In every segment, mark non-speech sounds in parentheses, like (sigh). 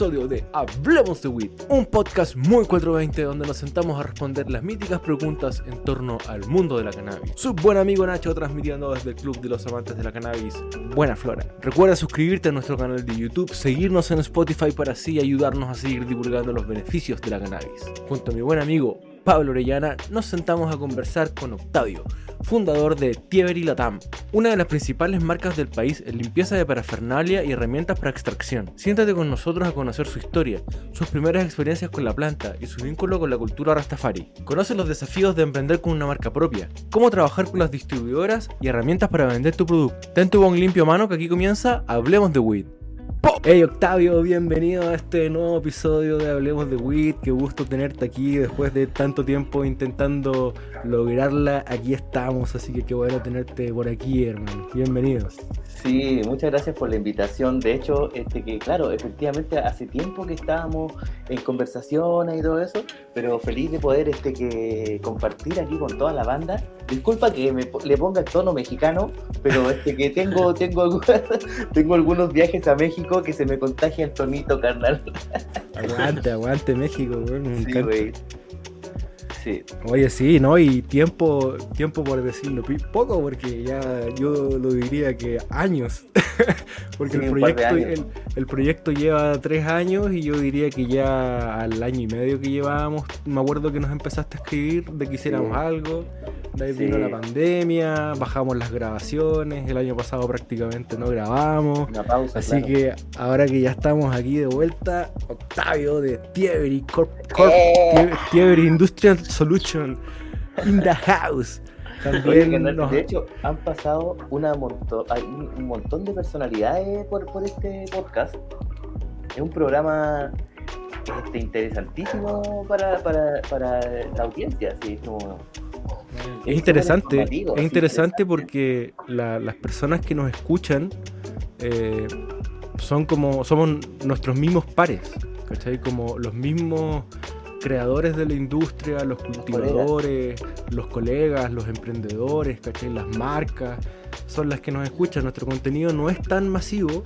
episodio de Hablemos de Weed, un podcast muy 420 donde nos sentamos a responder las míticas preguntas en torno al mundo de la cannabis. Su buen amigo Nacho transmitiendo desde el Club de los Amantes de la Cannabis, Buena Flora. Recuerda suscribirte a nuestro canal de YouTube, seguirnos en Spotify para así ayudarnos a seguir divulgando los beneficios de la cannabis. Junto a mi buen amigo Pablo Orellana, nos sentamos a conversar con Octavio, fundador de Tievery Latam, una de las principales marcas del país en limpieza de parafernalia y herramientas para extracción. Siéntate con nosotros a conocer su historia, sus primeras experiencias con la planta y su vínculo con la cultura Rastafari. Conoce los desafíos de emprender con una marca propia, cómo trabajar con las distribuidoras y herramientas para vender tu producto. Ten tu bon limpio mano que aquí comienza Hablemos de Hey Octavio, bienvenido a este nuevo episodio de Hablemos de WIT. Qué gusto tenerte aquí después de tanto tiempo intentando lograrla. Aquí estamos, así que qué bueno tenerte por aquí, hermano. Bienvenidos. Sí, muchas gracias por la invitación. De hecho, este que claro, efectivamente hace tiempo que estábamos en conversaciones y todo eso, pero feliz de poder este que compartir aquí con toda la banda. Disculpa que me, le ponga el tono mexicano, pero este que tengo (laughs) tengo (laughs) tengo algunos viajes a México que se me contagia el tonito, carnal. Aguante, aguante México, güey. Sí. Oye, sí, ¿no? Y tiempo, tiempo por decirlo, poco, porque ya yo lo diría que años. (laughs) porque el, proyecto, El, proyecto lleva tres años y yo diría que ya al año y medio que llevábamos, me acuerdo que nos empezaste a escribir de que hiciéramos algo. De ahí vino la pandemia, bajamos las grabaciones, el año pasado prácticamente no grabamos. así que ahora que ya estamos aquí de vuelta, Octavio de Tievery Corp, Corp eh. Industrial Solution in the house. También De hecho, han pasado una hay un montón de personalidades por, por este podcast. Es un programa este, interesantísimo para, para, para la audiencia. Así, como, es interesante, es interesante porque las personas que nos escuchan eh, son como, somos nuestros mismos pares, ¿cachai? Como los mismos creadores de la industria, los cultivadores, los colegas, los emprendedores, ¿cachai? Las marcas, son las que nos escuchan. Nuestro contenido no es tan masivo,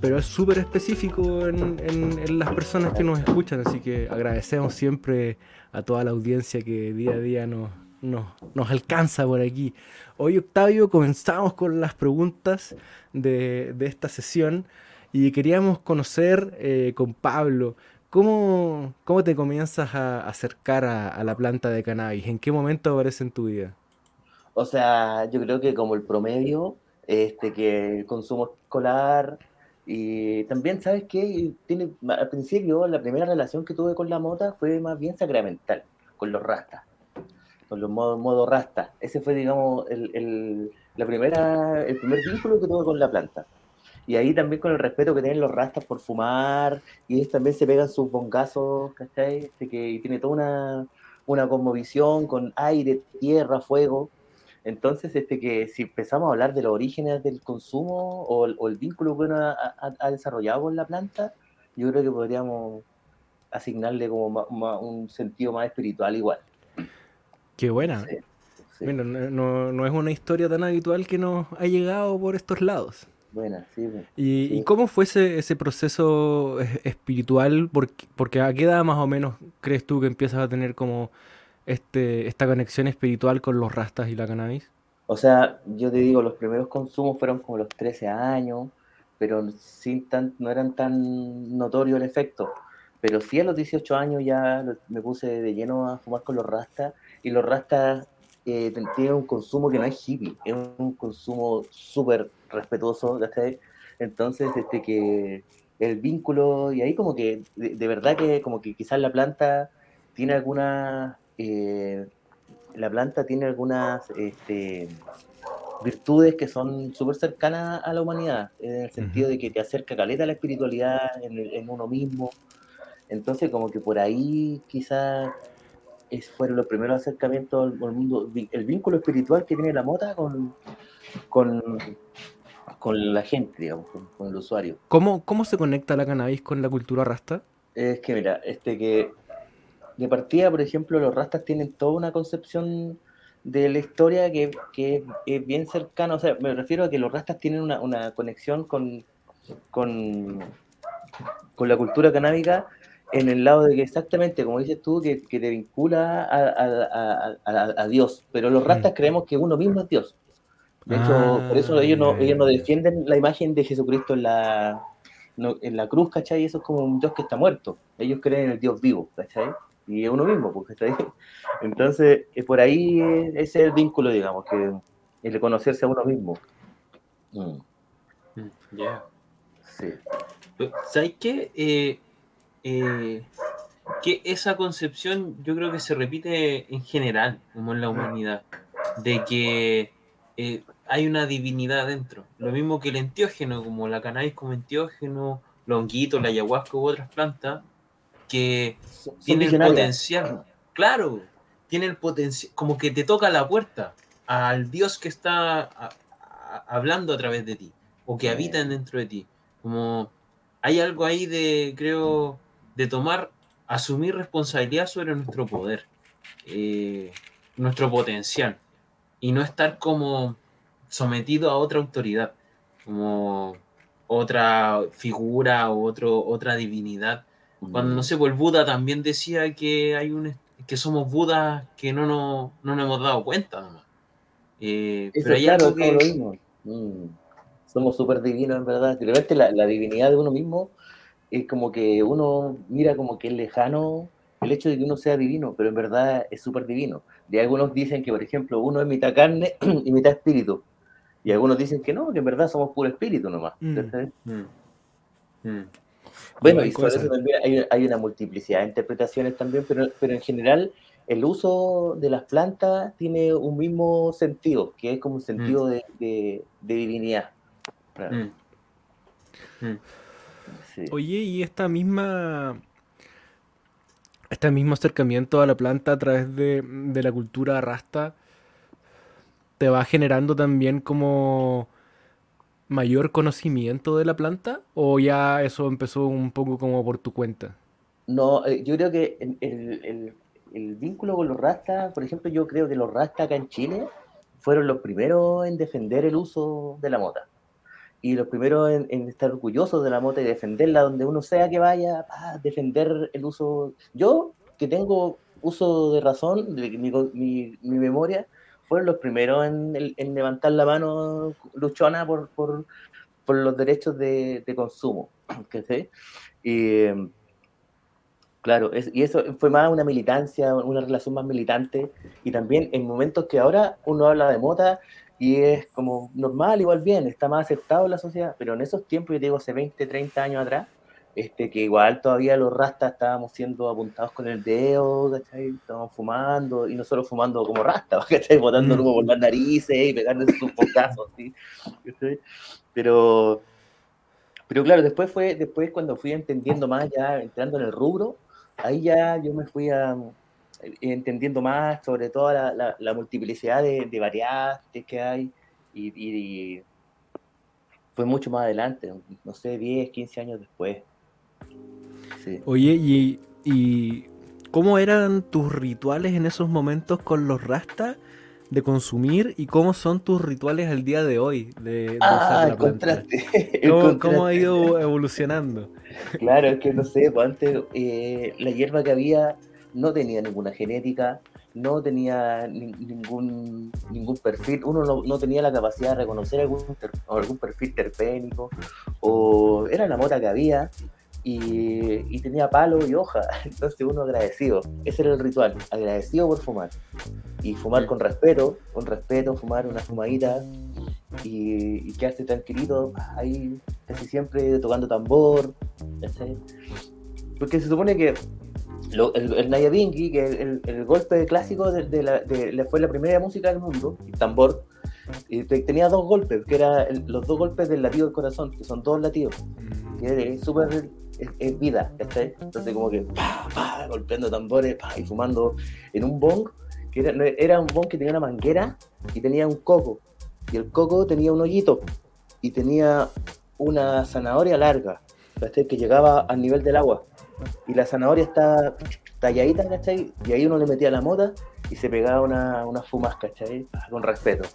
pero es súper específico en, en, las personas que nos escuchan, así que agradecemos siempre a toda la audiencia que día a día nos, nos, nos alcanza por aquí. Hoy, Octavio, comenzamos con las preguntas de, de esta sesión y queríamos conocer eh, con Pablo. ¿Cómo, ¿Cómo, te comienzas a acercar a, la planta de cannabis? ¿En qué momento aparece en tu vida? O sea, yo creo que como el promedio, este, que el consumo escolar y también, ¿sabes qué? Tiene, al principio, la primera relación que tuve con la mota fue más bien sacramental, con los rastas con los modos modo rasta. Ese fue, digamos, el, la primera, el primer vínculo que tuve con la planta. Y ahí también con el respeto que tienen los rastas por fumar, y ellos también se pegan sus bongazos, ¿cachai? Este que tiene toda una, una cosmovisión con aire, tierra, fuego. Entonces, este que si empezamos a hablar de los orígenes del consumo o, el vínculo que uno ha, desarrollado con la planta, yo creo que podríamos asignarle como un sentido más espiritual igual. Qué buena. Bueno, no, es una historia tan habitual que nos ha llegado por estos lados. Buena, sí. ¿Y, cómo fue ese, ese proceso espiritual? Porque, porque, a qué edad más o menos crees tú que empiezas a tener como este, esta conexión espiritual con los rastas y la cannabis? O sea, yo te digo, los primeros consumos fueron como los 13 años, pero sin tan, no eran tan notorio el efecto. Pero sí a los 18 años ya me puse de lleno a fumar con los rastas y los rastas eh, tienen un consumo que no es hippie, es un consumo súper respetuoso, Entonces, este que el vínculo, y ahí como que, de, verdad que como que quizás la planta tiene algunas, eh, la planta tiene algunas este, virtudes que son súper cercanas a la humanidad, en el sentido de que te acerca caleta a la espiritualidad en, en uno mismo. Entonces, como que por ahí quizás fueron los primeros acercamientos al, mundo, el vínculo espiritual que tiene la mota con, con, con la gente, digamos, con, el usuario. ¿Cómo, ¿Cómo se conecta la cannabis con la cultura rasta? Es que, mira, este que de partida, por ejemplo, los rastas tienen toda una concepción de la historia que, que es bien cercana, o sea, me refiero a que los rastas tienen una, una conexión con, con, con la cultura canábica en el lado de que exactamente, como dices tú, que, te vincula a, Dios, pero los rastas mm. creemos que uno mismo es Dios. De hecho, por eso ellos no, ellos no defienden la imagen de Jesucristo en la, en la cruz, ¿cachai? Eso es como un Dios que está muerto. Ellos creen en el Dios vivo, ¿cachai? Y es uno mismo, porque está ahí. Entonces, por ahí ese es el vínculo, digamos, que el conocerse a uno mismo. Mm. Mm, ya. Sí. ¿Sabes qué? Eh, eh, que esa concepción yo creo que se repite en general, como en la humanidad, de que eh, hay una divinidad dentro. Lo mismo que el entiógeno, como la cannabis como entiógeno, los honguitos, la ayahuasca u otras plantas, que tienen el potencial. Claro, tiene el potencial, como que te toca la puerta al Dios que está hablando a través de ti, o que habita dentro de ti. Como hay algo ahí de, creo, de tomar, asumir responsabilidad sobre nuestro poder, eh, nuestro potencial, y no estar como sometido a otra autoridad, como otra figura o otro, otra divinidad. Cuando no sé, pues el Buda también decía que hay un que somos Budas que no, no, no nos hemos dado cuenta nomás. Eh, pero hay algo que... Mm. Somos súper divinos en verdad. Realmente la, la divinidad de uno mismo es como que uno mira como que es lejano el hecho de que uno sea divino, pero en verdad es súper divino. De algunos dicen que, por ejemplo, uno es mitad carne (clears throat) y mitad espíritu. Y algunos dicen que no, que en verdad somos puro espíritu nomás. Mm. Mm. Mm. Bueno, y sobre eso también hay, una multiplicidad de interpretaciones también, pero, pero en general el uso de las plantas tiene un mismo sentido, que es como un sentido de, divinidad. Oye, y esta misma este mismo acercamiento a la planta a través de, de la cultura rasta te va generando también como mayor conocimiento de la planta o ya eso empezó un poco como por tu cuenta? No, eh, yo creo que el, vínculo con los rastas, por ejemplo, yo creo que los rastas acá en Chile fueron los primeros en defender el uso de la mota. Y los primeros en, estar orgullosos de la mota y defenderla donde uno sea que vaya, defender el uso. Yo, que tengo uso de razón, de mi, mi, mi memoria, fueron los primeros en, levantar la mano luchona por, por, los derechos de, consumo. (clears throat) Y claro, y eso fue más una militancia, una relación más militante, y también en momentos que ahora uno habla de mota y es como normal, igual bien, está más aceptado en la sociedad, pero en esos tiempos, yo digo, hace 20, 30 años atrás, este, que igual todavía los rastas estábamos siendo apuntados con el dedo, ¿cachai? Estábamos fumando, y no solo fumando como rastas, (laughs) ¿cachai? Botando como por las narices y pegando sus potazos, ¿sí? Pero, pero claro, después fue, después cuando fui entendiendo más, ya entrando en el rubro, ahí ya yo me fui a, entendiendo más sobre toda la, la, multiplicidad de, de, variantes que hay, y, y fue mucho más adelante, no sé, 10, 15 años después. Oye, y, y, cómo eran tus rituales en esos momentos con los rastas de consumir y cómo son tus rituales al día de hoy de, ah, contraste. (laughs) ¿Cómo, ha ido evolucionando? Claro, es que no sé, pues antes eh, la hierba que había no tenía ninguna genética, no tenía ningún, ningún perfil, uno no, no, tenía la capacidad de reconocer algún, algún perfil terpénico, o era la mota que había, y, tenía palo y hoja, (laughs) entonces uno agradecido, ese era el ritual, agradecido por fumar, y fumar con respeto, con respeto, fumar una fumadita y, quedarse tranquilito ahí casi siempre tocando tambor, porque se supone que el, el Nayabingi, que el, el, golpe clásico de, la, fue la primera música del mundo, el tambor, y tenía dos golpes, que eran los dos golpes del latido del corazón, que son dos latidos, mm. que es súper es, vida, Entonces como que pa, pa, golpeando tambores y fumando en un bong, que era, era, un bong que tenía una manguera y tenía un coco, y el coco tenía un hoyito y tenía una zanahoria larga, que llegaba al nivel del agua, y la zanahoria está talladita, ¿cachai? Y ahí uno le metía la mota y se pegaba una, unas fumas, ¿cachai? Con respeto.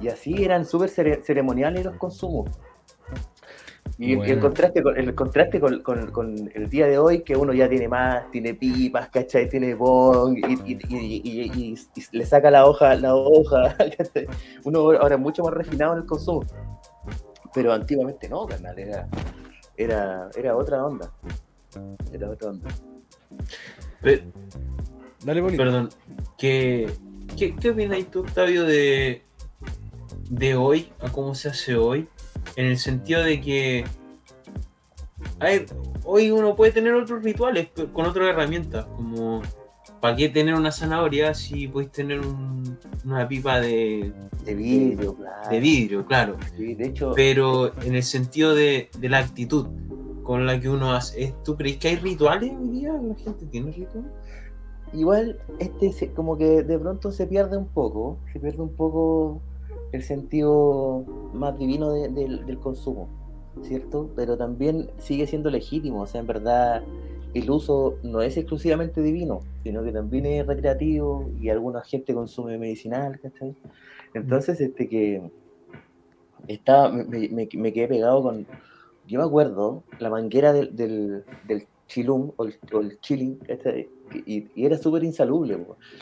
Y así eran súper ceremoniales los consumos. Y el contraste, con, el contraste con, con, el día de hoy, que uno ya tiene más, tiene pipas, ¿cachai? Tiene bong y, y, y, le saca la hoja, la hoja, (laughs) Uno ahora es mucho más refinado en el consumo. Pero antiguamente no, carnal, era, era, era otra onda. Era otra onda. Dale, Perdón, ¿qué, qué, qué opinas tú, Octavio, de, de hoy a cómo se hace hoy? En el sentido de que hoy uno puede tener otros rituales con otras herramientas, como ¿para qué tener una zanahoria si podéis tener una pipa de, de vidrio, claro? De vidrio, claro. de hecho, Pero en el sentido de, de, la actitud con la que uno hace. ¿Tú crees que hay rituales hoy día? ¿La gente tiene rituales? igual este como que de pronto se pierde un poco, se pierde un poco el sentido más divino del consumo, ¿cierto? Pero también sigue siendo legítimo, o sea, en verdad el uso no es exclusivamente divino, sino que también es recreativo y alguna gente consume medicinal, ¿cachai? Entonces, este que estaba, me, quedé pegado con, yo me acuerdo, la manguera del, del, del chilum o el, o el chilling, este, y, era súper insalubre.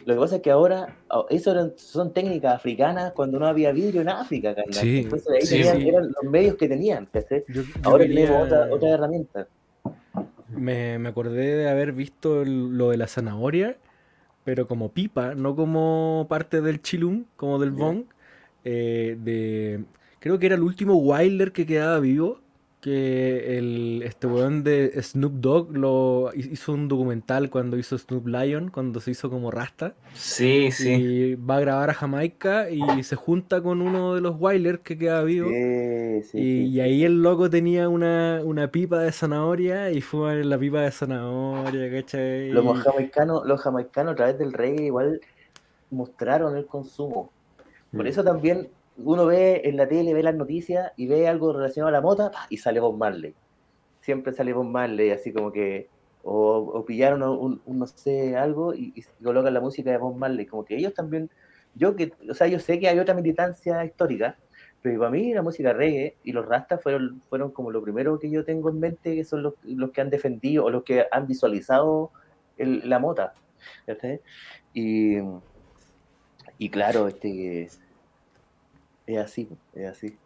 Lo que pasa es que ahora, oh, eso son técnicas africanas cuando no había vidrio en África, Entonces ahí tenían, eran los medios que tenían. ahora tenemos otra, otra herramienta. Me, me, acordé de haber visto lo de la zanahoria, pero como pipa, no como parte del chilum, como del bong. Eh, de, creo que era el último Wilder que quedaba vivo que el, este weón de Snoop Dogg lo hizo un documental cuando hizo Snoop Lion, cuando se hizo como Rasta. Sí, sí. Y va a grabar a Jamaica y se junta con uno de los Wailers que queda vivo. Sí, sí, y, ahí el loco tenía una, una pipa de zanahoria y fue en la pipa de zanahoria, ¿cachai? Los jamaicanos, los jamaicanos a través del rey igual mostraron el consumo. Por mm. eso también uno ve en la tele, ve las noticias y ve algo relacionado a la mota y sale Bob Marley. Siempre sale Bob Marley, así como que, o, pillaron un, no sé, algo y, colocan la música de Bob Marley. Como que ellos también, yo que, o sea, yo sé que hay otra militancia histórica, pero para mí la música reggae y los rastas fueron, fueron como lo primero que yo tengo en mente, que son los, los que han defendido o los que han visualizado la mota. Y, y claro, este es así, es así.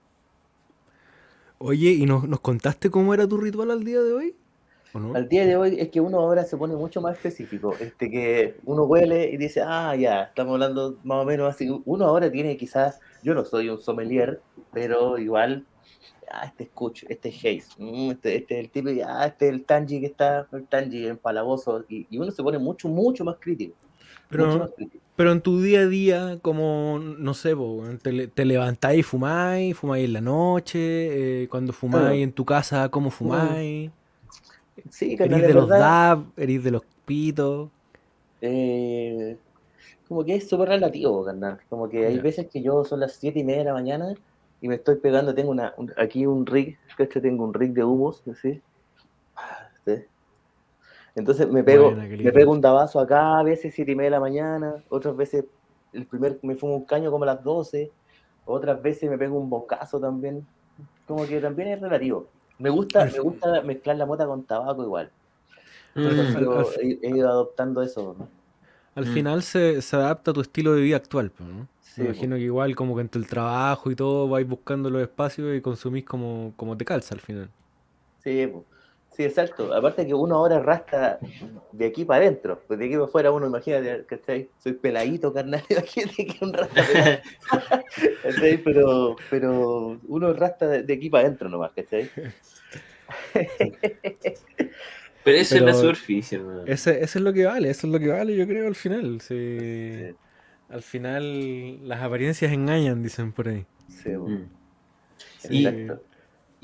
Oye, ¿y nos, contaste cómo era tu ritual al día de hoy? Al día de hoy es que uno ahora se pone mucho más específico. Este que uno huele y dice, ah, ya, estamos hablando más o menos así. Uno ahora tiene quizás, yo no soy un sommelier, pero igual, ah, este escucho, este es Haze, mm, este, este, es el tipo, ah, este es el Tanji que está, el Tanji empalagoso, y, y uno se pone mucho, mucho más crítico. Pero, pero en tu día a día, como, no sé, te, te levantáis y fumáis, fumáis en la noche, eh, cuando fumáis en tu casa, ¿cómo fumáis? Sí, ¿Erís de, los DAB? ¿Erís de los pitos? Eh, como que es súper relativo, carnal. Como que hay veces que yo son las 7 y media de la mañana y me estoy pegando, tengo una, aquí un rig, que este tengo un rig de humos, ¿sí? ¿sí? Entonces me pego, me pego un tabazo acá, a veces siete y media de la mañana, otras veces el primer me fumo un caño como a las 12, otras veces me pego un bocazo también. Como que también es relativo. Me gusta, me gusta mezclar la mota con tabaco igual. Mm. he, ido adoptando eso. Al mm. final se, se, adapta a tu estilo de vida actual, ¿no? me imagino que igual como que entre el trabajo y todo vais buscando los espacios y consumís como, como te calza al final. Sí, pues. Sí, exacto. Aparte que uno ahora arrastra de aquí para adentro. Pues de aquí para afuera uno, imagínate, ¿cachai? Soy peladito, carnal, (laughs) imagínate que un rasta (laughs) pero, pero uno arrastra de, aquí para adentro nomás, ¿cachai? (laughs) Pero esa es la superficie, ¿no? Ese, eso es lo que vale, eso es lo que vale, yo creo, al final. Sí. Al final las apariencias engañan, dicen por ahí. Sí, bueno. Exacto. Y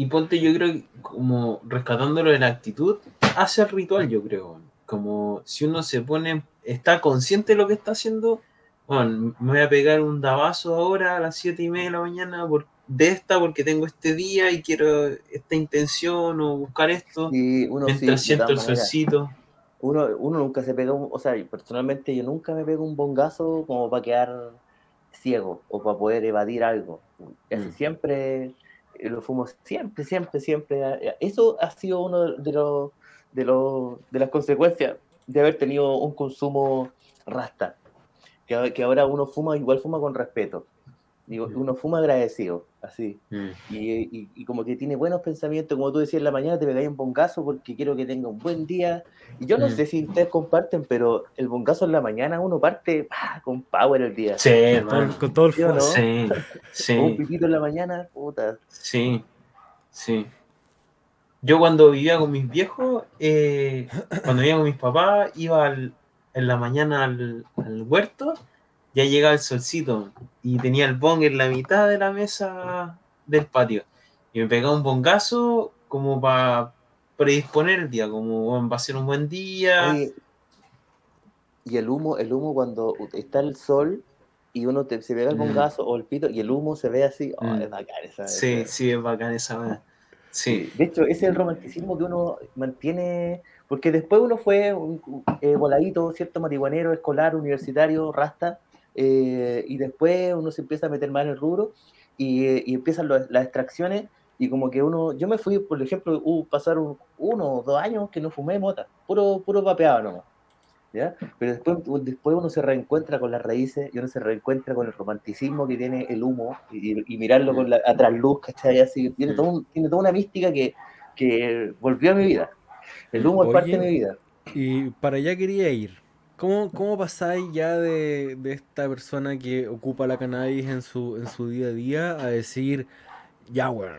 ponte, yo creo, como rescatándolo de la actitud, hace el ritual, yo creo. Como si uno se pone, está consciente de lo que está haciendo, bueno, me voy a pegar un dabazo ahora a las siete y media de la mañana por, de esta porque tengo este día y quiero esta intención o buscar esto. Y uno mientras siento el solcito. Uno, uno nunca se pega, un, o sea, personalmente yo nunca me pego un bongazo como para quedar ciego o para poder evadir algo. Mm. Siempre lo fumo siempre, siempre, siempre. Eso ha sido uno de los de, los, de las consecuencias de haber tenido un consumo rasta. Que, que ahora uno fuma, igual fuma con respeto. Digo, mm. uno fuma agradecido, así. Mm. Y, y, como que tiene buenos pensamientos, como tú decías en la mañana, te pegáis un bongazo porque quiero que tenga un buen día. Y yo no mm. sé si ustedes comparten, pero el bongazo en la mañana uno parte con power el día. Sí, con, todo el fuego. Sí, sí. un pipito en la mañana, puta. Sí, sí. Yo cuando vivía con mis viejos, eh, cuando vivía con mis papás, iba en la mañana al, huerto, ya llegaba el solcito y tenía el bong en la mitad de la mesa del patio. Y me pegaba un bongazo como para predisponer el día, como va a ser un buen día. y el humo, el humo cuando está el sol y uno se pega el mm. bongazo o el pito y el humo se ve así, oh, mm. es bacán esa. Sí, sí, es bacán esa. Sí. De hecho, ese es el romanticismo que uno mantiene, porque después uno fue eh, voladito, cierto marihuanero, escolar, universitario, rasta, eh, y después uno se empieza a meter más en el rubro y, empiezan las extracciones y como que uno, yo me fui, por ejemplo, uh, pasaron uno o dos años que no fumé mota, puro, puro vapeado nomás. Pero después, después uno se reencuentra con las raíces y uno se reencuentra con el romanticismo que tiene el humo y, mirarlo con la trasluz, ¿cachai? Así, tiene, todo tiene toda una mística que, que, volvió a mi vida. El humo es parte de mi vida. Y para allá quería ir. ¿Cómo, cómo pasáis ya de, de, esta persona que ocupa la cannabis en su, en su día a día a decir, ya, bueno,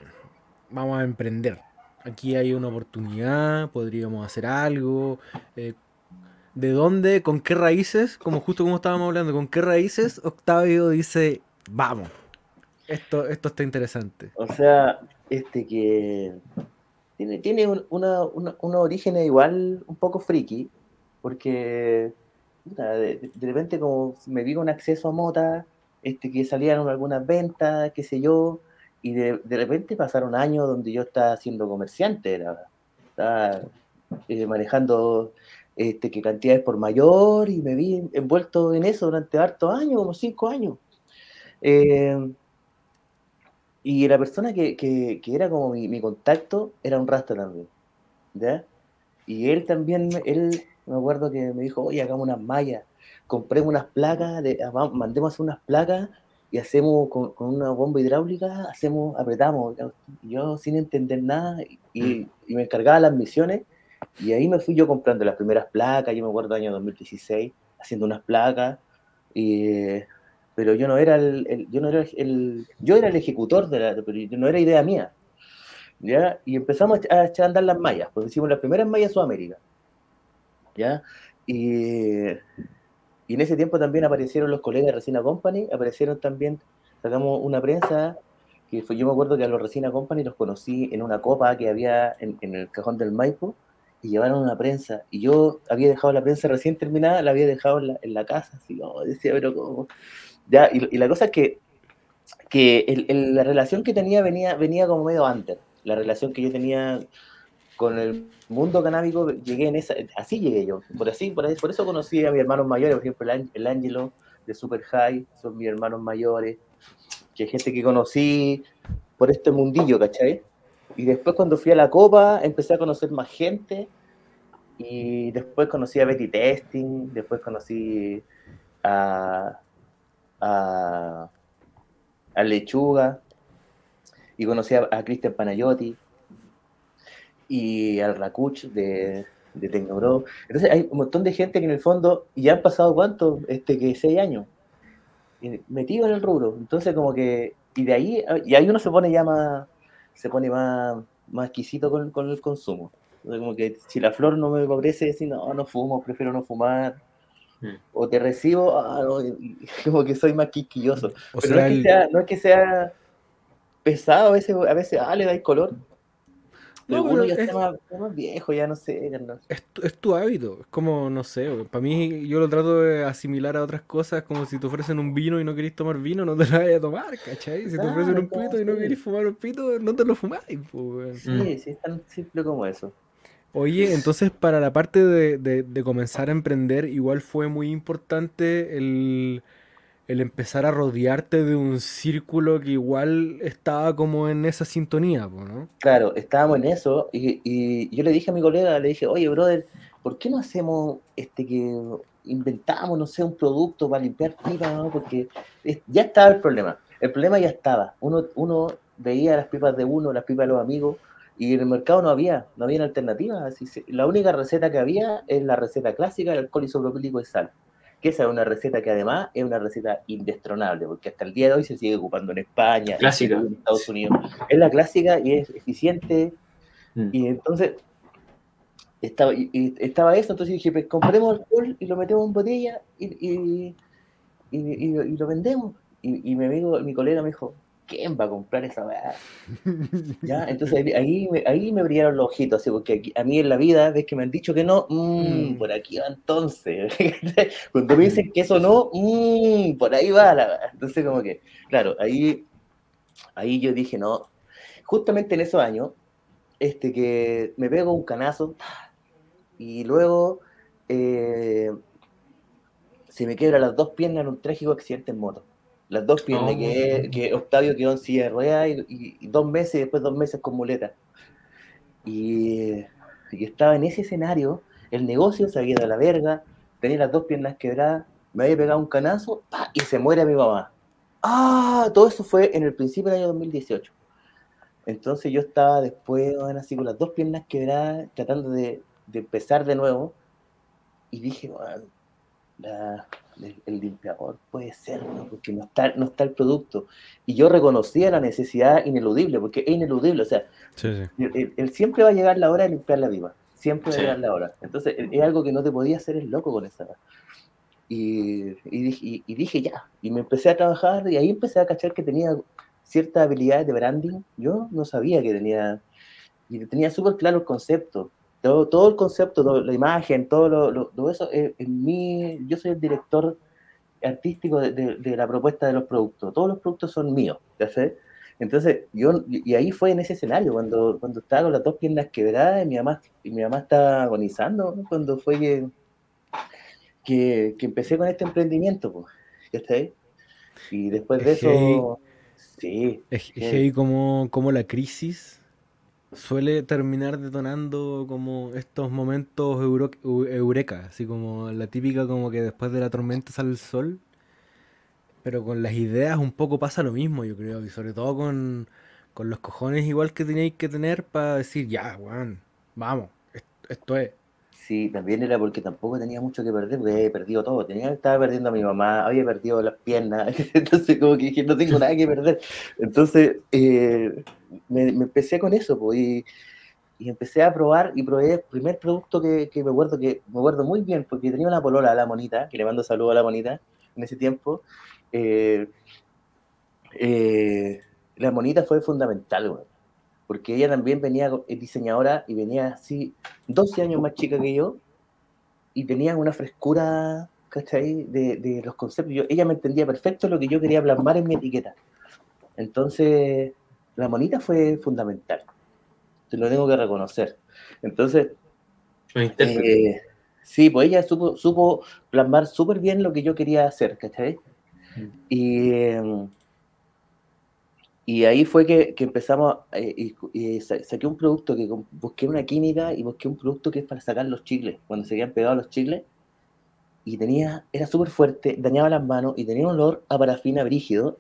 vamos a emprender? Aquí hay una oportunidad, podríamos hacer algo. Eh, de dónde, con qué raíces, como justo como estábamos hablando, con qué raíces Octavio dice, vamos, esto, esto está interesante. O sea, este que tiene, tiene una, una, origen igual un poco friki, porque de, repente como me vi un acceso a mota, este que salían algunas ventas, qué sé yo, y de, repente pasaron años donde yo estaba siendo comerciante, era, estaba eh, manejando este, que cantidades por mayor y me vi envuelto en eso durante hartos años, como cinco años. Eh, y la persona que, que, que era como mi, mi, contacto era un rasta también. ¿ya? Y él también, él me acuerdo que me dijo, oye, hagamos unas mallas, compremos unas placas, de, mandemos unas placas y hacemos con, con, una bomba hidráulica, hacemos, apretamos. Yo sin entender nada y, y me encargaba las misiones y ahí me fui yo comprando las primeras placas, yo me acuerdo del año 2016, haciendo unas placas, pero yo no era el, yo no era el, yo era el ejecutor de la, pero no era idea mía. ¿ya? Y empezamos a echar a andar las mallas, pues hicimos las primeras mallas Sudamérica. ¿Ya? Y, y en ese tiempo también aparecieron los colegas de Resina Company, aparecieron también, sacamos una prensa que fue, yo me acuerdo que a los Resina Company los conocí en una copa que había en, el cajón del Maipo, y llevaron una prensa. Y yo había dejado la prensa recién terminada, la había dejado en la, en la casa, así como decía, pero como... Ya, y, la cosa es que, que la relación que tenía venía, venía como medio antes. La relación que yo tenía con el mundo canábico, llegué en esa, así llegué yo, por así, por, por eso conocí a mis hermanos mayores, por ejemplo, el, el Ángelo de Super High, son mis hermanos mayores, que hay gente que conocí por este mundillo, ¿cachai? Y después cuando fui a la Copa empecé a conocer más gente y después conocí a Betty Testing, después conocí a, a, Lechuga y conocí a, Cristian Panayotti y al Rakuch de, de Tecnobro. Entonces hay un montón de gente que en el fondo, ya han pasado cuánto, este, que seis años, metido en el rubro. Entonces como que, y de ahí, y ahí uno se pone ya más se pone más, más exquisito con, con el consumo. como que si la flor no me parece decir, no, no fumo, prefiero no fumar. Hmm. O te recibo, ah, como que soy más quisquilloso. Pero no, es que sea, no es que sea pesado, a veces, a veces ah, le dais color. No, uno ya es, está más, viejo, ya no sé. Es, tu, hábito, es como, no sé, para mí yo lo trato de asimilar a otras cosas, como si te ofrecen un vino y no querés tomar vino, no te lo vayas a tomar, ¿cachai? Si te ofrecen un pito y no querés fumar un pito, no te lo fumáis. Pues, sí, sí, es tan simple como eso. Oye, entonces para la parte de, de, comenzar a emprender, igual fue muy importante el, el empezar a rodearte de un círculo que igual estaba como en esa sintonía, ¿no? Claro, estábamos en eso y, yo le dije a mi colega, le dije, oye, brother, ¿por qué no hacemos este que inventamos, no sé, un producto para limpiar pipas, ¿no? Porque ya estaba el problema, el problema ya estaba. Uno, uno veía las pipas de uno, las pipas de los amigos, y en el mercado no había, no había alternativas. La única receta que había es la receta clásica, el alcohol isopropílico y sal que esa es una receta que además es una receta indestronable, porque hasta el día de hoy se sigue ocupando en España, en Estados Unidos. Es la clásica y es eficiente. Mm. Y entonces estaba, estaba eso, entonces dije, pues compremos alcohol y lo metemos en botella y, y lo vendemos. Y, mi amigo, mi colega me dijo, ¿quién va a comprar esa weá? ¿Ya? Entonces ahí, ahí me brillaron los ojitos, así, porque a mí en la vida, ves que me han dicho que no, mmm, por aquí va entonces. (laughs) Cuando me dicen que eso no, mmm, por ahí va la Entonces como que, claro, ahí, ahí yo dije, no, justamente en esos años, este que me pego un canazo y luego eh, se me quiebran las dos piernas en un trágico accidente en moto las dos piernas, que, que, Octavio quedó en silla de ruedas y, dos meses, y después dos meses con muleta. Y, estaba en ese escenario, el negocio se había ido a la verga, tenía las dos piernas quebradas, me había pegado un canazo y se muere mi mamá. Ah, todo eso fue en el principio del año 2018. Entonces yo estaba después, así con las dos piernas quebradas, tratando de, de empezar de nuevo, y dije, bueno, la, el, limpiador puede ser, porque no está, no está el producto. Y yo reconocía la necesidad ineludible, porque es ineludible, o sea, Él, siempre va a llegar la hora de limpiar la viva, siempre va a llegar la hora. Entonces, es algo que no te podía hacer el loco con esa. Y, y, y, dije ya, y me empecé a trabajar, y ahí empecé a cachar que tenía ciertas habilidades de branding. Yo no sabía que tenía, y tenía súper claro el concepto todo, el concepto, la imagen, todo, lo, eso, en mí, yo soy el director artístico de, la propuesta de los productos. Todos los productos son míos, ¿ya sé? Entonces, yo, y ahí fue en ese escenario, cuando, cuando estaba con las dos piernas quebradas y mi mamá, y mi mamá estaba agonizando, cuando fue que, que, empecé con este emprendimiento, pues, ¿ya está Y después de eso, sí. Es, es como, como la crisis suele terminar detonando como estos momentos eureka, así como la típica como que después de la tormenta sale el sol, pero con las ideas un poco pasa lo mismo, yo creo, y sobre todo con, los cojones igual que tenéis que tener para decir, ya, weón, vamos, esto es. Sí, también era porque tampoco tenía mucho que perder, porque había perdido todo. Tenía, estaba perdiendo a mi mamá, había perdido las piernas, (laughs) entonces como que dije, no tengo nada que perder. Entonces eh, me, empecé con eso, pues, y, empecé a probar y probé el primer producto que, me acuerdo que me acuerdo muy bien, porque tenía una polola la monita, que le mando saludo a la monita en ese tiempo. Eh, eh, la monita fue fundamental, güey porque ella también venía diseñadora y venía así 12 años más chica que yo y tenía una frescura, ¿cachai? De, de los conceptos. ella me entendía perfecto lo que yo quería plasmar en mi etiqueta. Entonces, la monita fue fundamental. Te lo tengo que reconocer. Entonces, eh, sí, pues ella supo, supo plasmar súper bien lo que yo quería hacer, ¿cachai? Mm. Y, em, y ahí fue que, empezamos, eh, y, saqué un producto que busqué una química y busqué un producto que es para sacar los chicles, cuando se habían pegado los chicles, y tenía, era súper fuerte, dañaba las manos y tenía un olor a parafina brígido,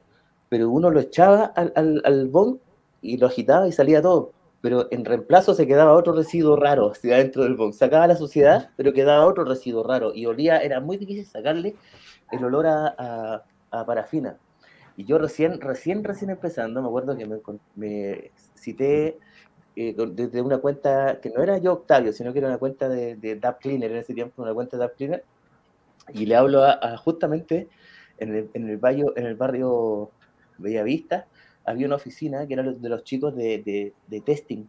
pero uno lo echaba al, al, al bon y lo agitaba y salía todo, pero en reemplazo se quedaba otro residuo raro hacia dentro del bon, sacaba la suciedad, pero quedaba otro residuo raro, y olía, era muy difícil sacarle el olor a, a parafina. Y yo recién, recién, recién empezando, me acuerdo que me, cité eh, desde una cuenta que no era yo Octavio, sino que era una cuenta de, de Cleaner en ese tiempo, una cuenta de Dap Cleaner, y le hablo a, justamente en el, en el, barrio, en el barrio Bellavista, había una oficina que era de los chicos de, de, testing,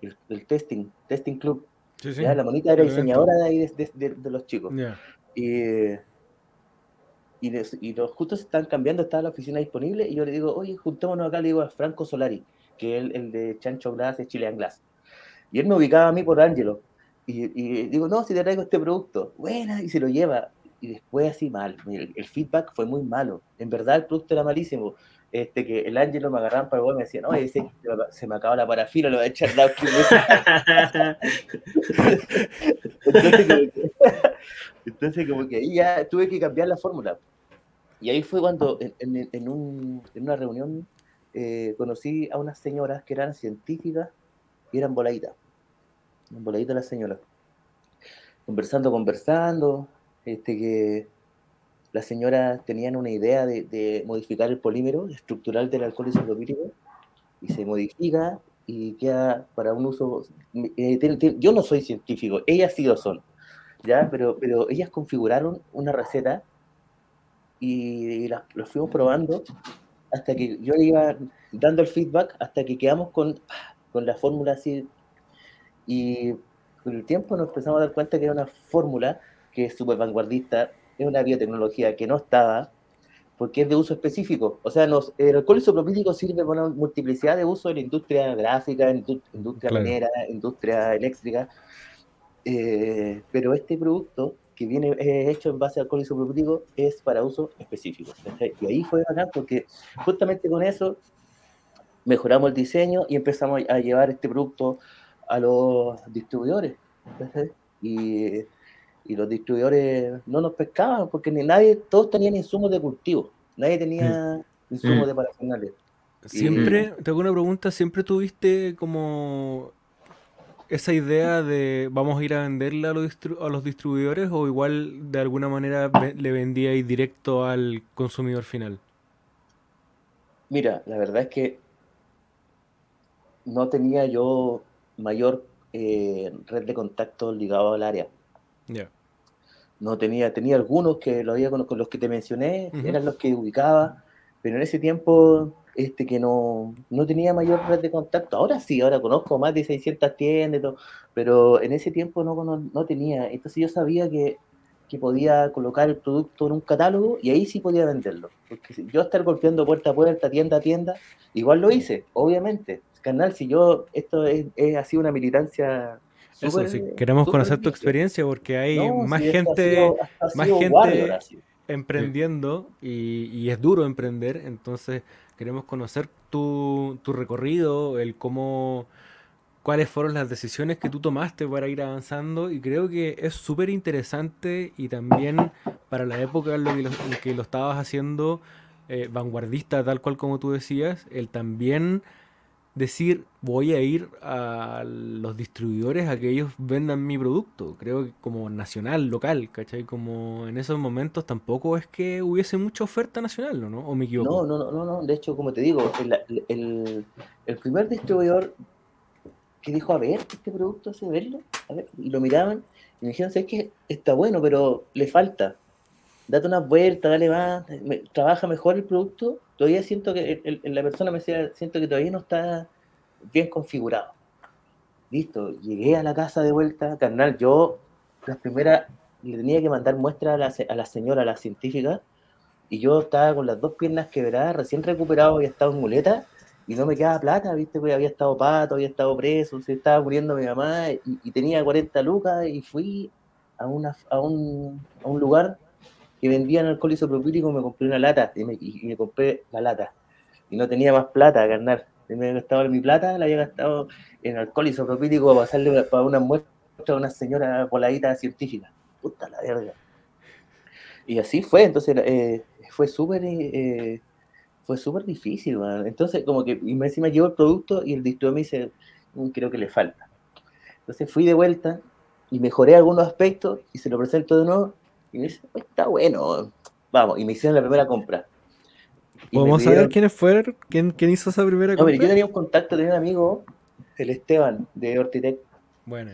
el, testing, testing club. La monita era diseñadora de ahí de, los chicos. Y y, los justos están cambiando, está la oficina disponible, y yo le digo, oye, juntémonos acá, le digo a Franco Solari, que es el, de Chancho Glass, de Chilean Glass. Y él me ubicaba a mí por Ángelo. Y, digo, no, si te traigo este producto, buena, y se lo lleva. y después así mal. El, feedback fue muy malo. En verdad el producto era malísimo. Este, que el Ángelo me agarraban para el y me decían, oye, se, se me acaba la parafina, lo voy a echar (laughs) (laughs) entonces, como que, (laughs) entonces, como que ahí ya tuve que cambiar la fórmula. Y ahí fue cuando en, en, en, un, en una reunión eh, conocí a unas señoras que eran científicas y eran voladitas. Voladitas las señoras. Conversando, conversando, este, que las señoras tenían una idea de, modificar el polímero estructural del alcohol isopropílico y se modifica y queda para un uso. Eh, yo no soy científico, ellas sí lo son, ¿ya? Pero, pero ellas configuraron una receta y la, lo fuimos probando hasta que yo iba dando el feedback hasta que quedamos con, con la fórmula así. Y con el tiempo nos empezamos a dar cuenta que era una fórmula que es súper vanguardista, es una biotecnología que no estaba, porque es de uso específico. O sea, nos, el alcohol isopropílico sirve para una multiplicidad de uso en la industria gráfica, en industria minera, industria eléctrica. Eh, pero este producto que viene hecho en base al alcohol isopropílico es para uso específico. Y ahí fue bacán porque justamente con eso mejoramos el diseño y empezamos a llevar este producto a los distribuidores. Y y los distribuidores no nos pescaban porque ni nadie, todos tenían insumos de cultivo, nadie tenía mm. insumos mm. de parafinales. Siempre, te hago una pregunta, ¿siempre tuviste como esa idea de vamos a ir a venderla a los, a los distribuidores o igual de alguna manera le vendíais directo al consumidor final? Mira, la verdad es que no tenía yo mayor eh, red de contacto ligado al área. Ya no tenía, tenía algunos que lo había con, los que te mencioné, eran los que ubicaba, pero en ese tiempo este que no, no tenía mayor red de contacto. Ahora sí, ahora conozco más de 600 tiendas, pero en ese tiempo no, no, tenía. Entonces yo sabía que, que, podía colocar el producto en un catálogo y ahí sí podía venderlo. Porque yo estar golpeando puerta a puerta, tienda a tienda, igual lo hice, obviamente. Canal, si yo, esto es, es así una militancia eso, si queremos conocer tu experiencia porque hay más gente, más gente emprendiendo y, es duro emprender, entonces queremos conocer tu, tu recorrido, el cómo, cuáles fueron las decisiones que tú tomaste para ir avanzando y creo que es súper interesante y también para la época en, lo que, lo, estabas haciendo eh, vanguardista, tal cual como tú decías, el también decir voy a ir a los distribuidores a que ellos vendan mi producto. Creo que como nacional, local, ¿cachai? Como en esos momentos tampoco es que hubiese mucha oferta nacional, ¿no? ¿O me equivoco? No, no, no, no. De hecho, como te digo, el, el, primer distribuidor que dijo, a ver, este producto, hace verlo, a ver, y lo miraban y me dijeron, ¿sabes que Está bueno, pero le falta. Date una vuelta, dale más, trabaja mejor el producto todavía siento que la persona me decía, siento que todavía no está bien configurado. Listo, llegué a la casa de vuelta, carnal, yo la primera le tenía que mandar muestra a la, a la señora, a la científica, y yo estaba con las dos piernas quebradas, recién recuperado, había estado en muleta, y no me quedaba plata, viste, porque había estado pato, había estado preso, se estaba muriendo mi mamá, y, tenía 40 lucas, y fui a, una, a, un, a un lugar que vendían alcohol isopropílico, me compré una lata y me, compré la lata. Y no tenía más plata, carnal. Me había gastado mi plata, la había gastado en alcohol isopropílico para pasarle para una muestra a una señora poladita científica. Puta la verga. Y así fue, entonces eh, fue súper eh, fue súper difícil, Entonces, como que y me encima llegó el producto y el distribuidor me dice, creo que le falta. Entonces fui de vuelta y mejoré algunos aspectos y se lo presento de nuevo y me dice, pues, está bueno, vamos, y me hicieron la primera compra. ¿Podemos saber quiénes fueron? ¿Quién, ¿Quién, hizo esa primera compra? yo tenía un contacto, tenía un amigo, el Esteban, de Ortitec. Bueno.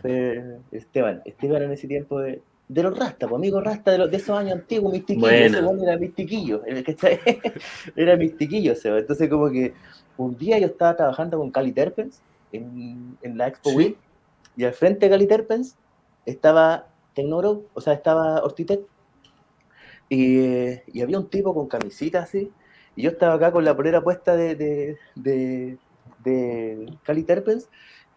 Esteban, Esteban en ese tiempo de, de los Rasta, pues amigo Rasta de, los, de esos años antiguos, mis tiquillos, bueno. era mis tiquillos, (laughs) era mis tiquillos, entonces como que un día yo estaba trabajando con Cali Terpens en, en la Expo ¿Sí? y al frente de Cali Terpens estaba Tecnoro, o sea, estaba Ortitec, y, había un tipo con camisita así, y yo estaba acá con la polera puesta de, de, de, Cali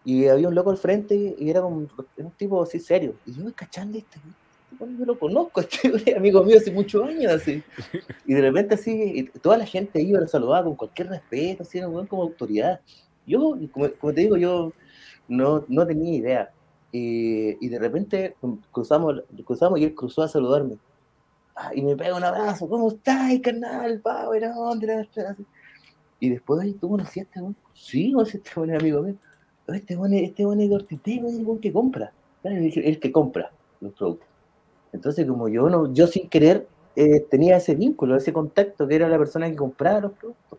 y había un loco al frente y era como un tipo así serio. Y yo me cachando este, yo lo conozco, (laughs) este amigo mío hace muchos años, así. Y de repente así, toda la gente iba a saludar con cualquier respeto, así, como autoridad. Yo, como, te digo, yo no, no tenía idea. y de repente cruzamos, cruzamos y él cruzó a saludarme. Y me pega un abrazo, ¿cómo estás, carnal? Pa, ¿dónde? Y después, ahí, ¿tú conocías a este buen? Sí, conocí a este buen amigo mío. Este buen, este buen es el buen que compra. El, que compra los productos. Entonces, como yo no, yo sin querer eh, tenía ese vínculo, ese contacto, que era la persona que compraba los productos.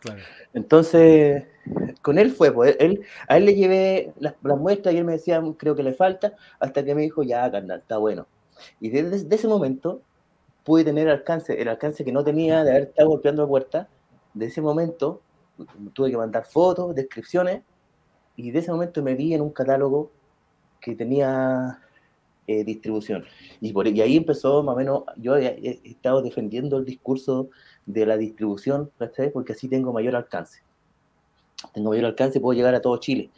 Claro. Entonces, con él fue, pues, él, a él le llevé las, muestras y él me decía, creo que le falta, hasta que me dijo, ya, carnal, está bueno. Y desde, ese momento pude tener alcance, el alcance que no tenía de haber estado golpeando la puerta. De ese momento tuve que mandar fotos, descripciones, y de ese momento me vi en un catálogo que tenía eh, distribución. Y, por, y ahí empezó más o menos, yo he, estado defendiendo el discurso de la distribución, porque así tengo mayor alcance. Tengo mayor alcance, puedo llegar a todo Chile.